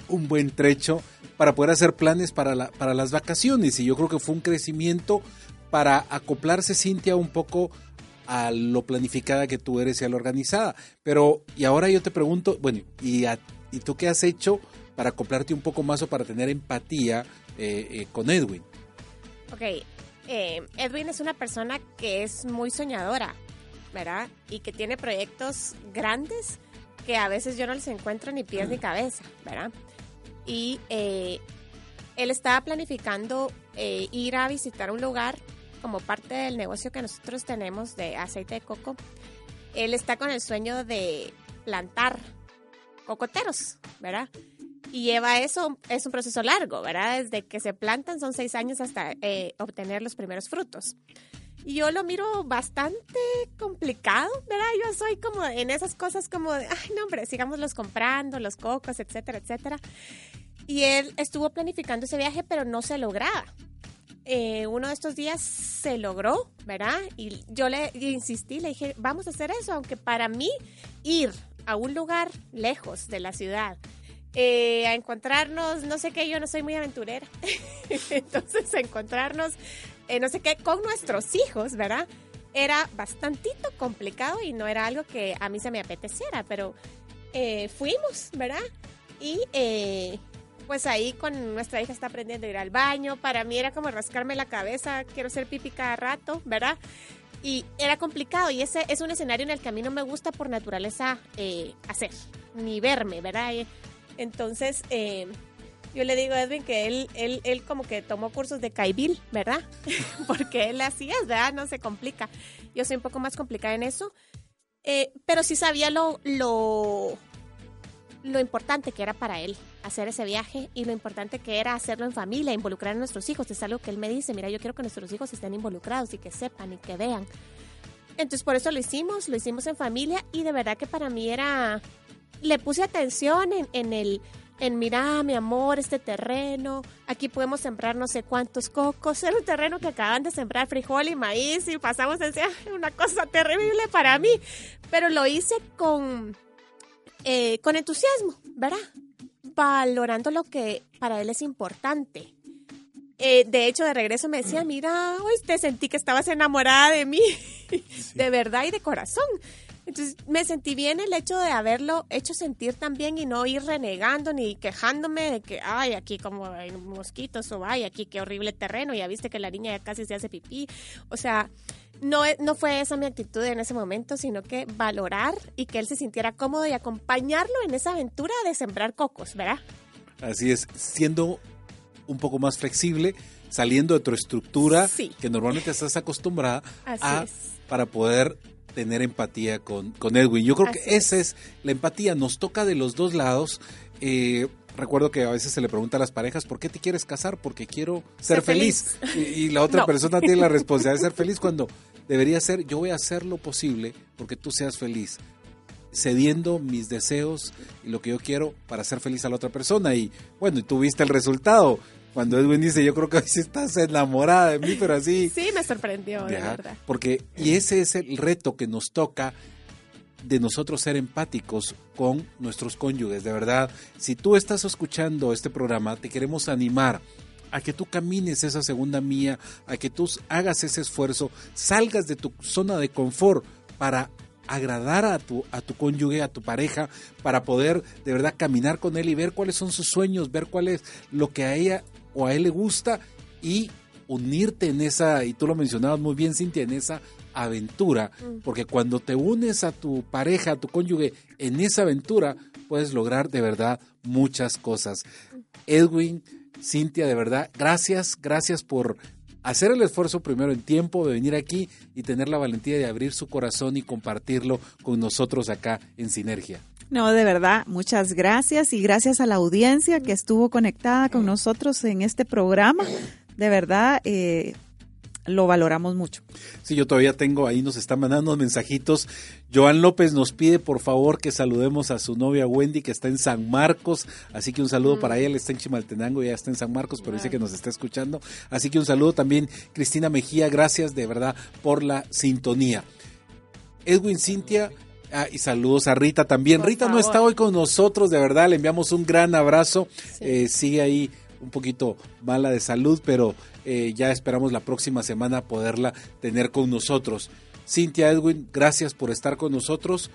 un buen trecho para poder hacer planes para, la- para las vacaciones y yo creo que fue un crecimiento para acoplarse Cintia un poco a lo planificada que tú eres y a lo organizada. Pero, y ahora yo te pregunto, bueno, ¿y, a- ¿y tú qué has hecho para acoplarte un poco más o para tener empatía eh, eh, con Edwin? Ok, eh, Edwin es una persona que es muy soñadora, ¿verdad? Y que tiene proyectos grandes que a veces yo no les encuentro ni pies ni cabeza, ¿verdad? Y eh, él estaba planificando ir a visitar un lugar como parte del negocio que nosotros tenemos de aceite de coco. Él está con el sueño de plantar cocoteros, ¿verdad? Y lleva eso, es un proceso largo, ¿verdad? Desde que se plantan son seis años hasta eh, obtener los primeros frutos. Y yo lo miro bastante complicado, ¿verdad? Yo soy como en esas cosas como de, ay, no, hombre, sigámoslos comprando, los cocos, etcétera, etcétera. Y él estuvo planificando ese viaje, pero no se lograba. Eh, uno de estos días se logró, ¿verdad? Y yo le insistí, le dije, vamos a hacer eso, aunque para mí ir a un lugar lejos de la ciudad, eh, a encontrarnos, no sé qué, yo no soy muy aventurera. (laughs) Entonces, encontrarnos, eh, no sé qué, con nuestros hijos, ¿verdad? Era bastantito complicado y no era algo que a mí se me apeteciera, pero eh, fuimos, ¿verdad? Y pues ahí con nuestra hija está aprendiendo a ir al baño. Para mí era como rascarme la cabeza, quiero ser pipi cada rato, ¿verdad? Y era complicado y ese es un escenario en el que a mí no me gusta por naturaleza eh, hacer, ni verme, ¿verdad? Eh, Entonces, eh, yo le digo a Edwin que él, él, él como que tomó cursos de Caibil, ¿verdad? (laughs) Porque él así es, ¿verdad? No se complica. Yo soy un poco más complicada en eso. Pero sí sabía lo, lo, lo importante que era para él hacer ese viaje y lo importante que era hacerlo en familia, involucrar a nuestros hijos. Es algo que él me dice, mira, yo quiero que nuestros hijos estén involucrados y que sepan y que vean. Entonces por eso lo hicimos, lo hicimos en familia y de verdad que para mí era, le puse atención en, en el, en mira, mi amor, este terreno, aquí podemos sembrar no sé cuántos cocos, (laughs) era un terreno que acaban de sembrar frijol y maíz y pasamos decía (laughs) una cosa terrible para mí, pero lo hice con, eh, con entusiasmo, ¿verdad? Valorando lo que para él es importante. Eh, de hecho, de regreso me decía, mira, hoy te sentí que estabas enamorada de mí, (laughs) de verdad y de corazón. Entonces me sentí bien el hecho de haberlo hecho sentir también y no ir renegando ni quejándome de que, ay, aquí como hay mosquitos o ay, aquí qué horrible terreno, ya viste que la niña ya casi se hace pipí. O sea, no, no fue esa mi actitud en ese momento, sino que valorar y que él se sintiera cómodo y acompañarlo en esa aventura de sembrar cocos, ¿verdad? Así es, siendo un poco más flexible, saliendo de tu estructura Sí. que normalmente estás acostumbrada Así a es. para poder tener empatía con, con Edwin. Yo creo Así que esa es la empatía, nos toca de los dos lados. Eh, recuerdo que a veces se le pregunta a las parejas, ¿por qué te quieres casar? Porque quiero ser, Ser feliz. feliz. Y, y la otra (laughs) No. persona tiene la (laughs) responsabilidad de ser feliz cuando debería ser, yo voy a hacer lo posible porque tú seas feliz cediendo mis deseos y lo que yo quiero para ser feliz a la otra persona. Y bueno, y tú viste el resultado. Cuando Edwin dice, yo creo que hoy estás enamorada de mí, pero así... Sí, me sorprendió, de verdad. Porque, y ese es el reto que nos toca de nosotros ser empáticos con nuestros cónyuges, de verdad. Si tú estás escuchando este programa, te queremos animar a que tú camines esa segunda mía, a que tú hagas ese esfuerzo, salgas de tu zona de confort para agradar a tu, a tu cónyuge, a tu pareja, para poder de verdad caminar con él y ver cuáles son sus sueños, ver cuál es lo que a ella o a él le gusta y unirte en esa, y tú lo mencionabas muy bien, Cintia, en esa aventura, porque cuando te unes a tu pareja, a tu cónyuge en esa aventura, puedes lograr de verdad muchas cosas. Edwin, Cintia, de verdad, gracias, gracias por hacer el esfuerzo primero en tiempo de venir aquí y tener la valentía de abrir su corazón y compartirlo con nosotros acá en Sinergia. No, de verdad, muchas gracias y gracias a la audiencia que estuvo conectada con nosotros en este programa. De verdad, eh, lo valoramos mucho. Sí, yo todavía tengo, ahí nos están mandando mensajitos. Joan López nos pide por favor que saludemos a su novia Wendy que está en San Marcos, así que un saludo para ella, está en Chimaltenango, ya está en San Marcos, pero dice que nos está escuchando. Así que un saludo también Cristina Mejía, gracias de verdad por la sintonía. Edwin Cintia, ah, y saludos a Rita también. Por Rita no está hoy con nosotros, de verdad, le enviamos un gran abrazo. Eh, sigue ahí un poquito mala de salud, pero eh, ya esperamos la próxima semana poderla tener con nosotros. Cintia Edwin, gracias por estar con nosotros.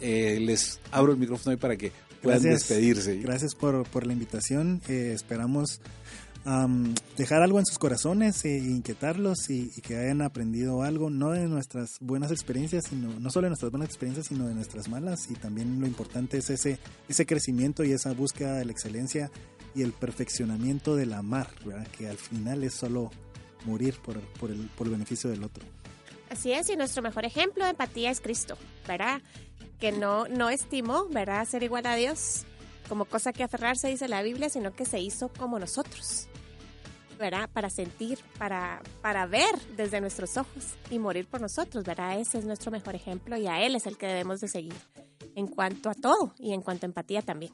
Eh, les abro el micrófono ahí para que puedan Gracias. despedirse. Gracias por, por la invitación. Eh, esperamos am, dejar algo en sus corazones e inquietarlos y, y que hayan aprendido algo, no de nuestras buenas experiencias, sino no solo de nuestras buenas experiencias, sino de nuestras malas. Y también lo importante es ese, ese crecimiento y esa búsqueda de la excelencia y el perfeccionamiento del amar, ¿verdad? que al final es solo morir por, por, el, por el beneficio del otro. Así es, y nuestro mejor ejemplo de empatía es Cristo, ¿verdad? Que no, no estimó, ¿verdad?, ser igual a Dios como cosa que aferrarse, dice la Biblia, sino que se hizo como nosotros, ¿verdad? Para sentir, para, para ver desde nuestros ojos y morir por nosotros, ¿verdad? Ese es nuestro mejor ejemplo y a Él es el que debemos de seguir en cuanto a todo y en cuanto a empatía también.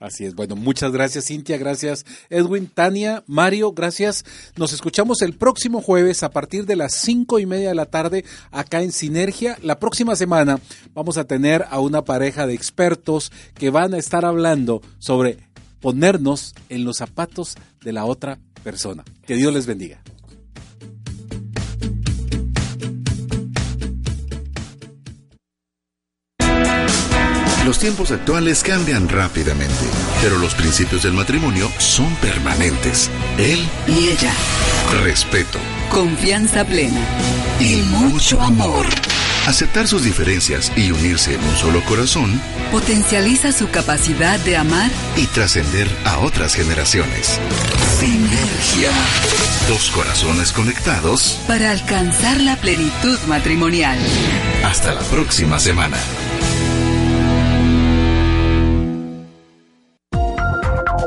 Así es. Bueno, muchas gracias Cintia, gracias Edwin, Tania, Mario, gracias. Nos escuchamos el próximo jueves a partir de las cinco y media de la tarde acá en Sinergia. La próxima semana vamos a tener a una pareja de expertos que van a estar hablando sobre ponernos en los zapatos de la otra persona. Que Dios les bendiga. Los tiempos actuales cambian rápidamente, pero los principios del matrimonio son permanentes. Él Y ella, respeto confianza plena y mucho amor. Aceptar sus diferencias y unirse en un solo corazón potencializa su capacidad de amar y trascender a otras generaciones. Sinergia Dos corazones conectados. para alcanzar la plenitud matrimonial. Hasta la próxima semana.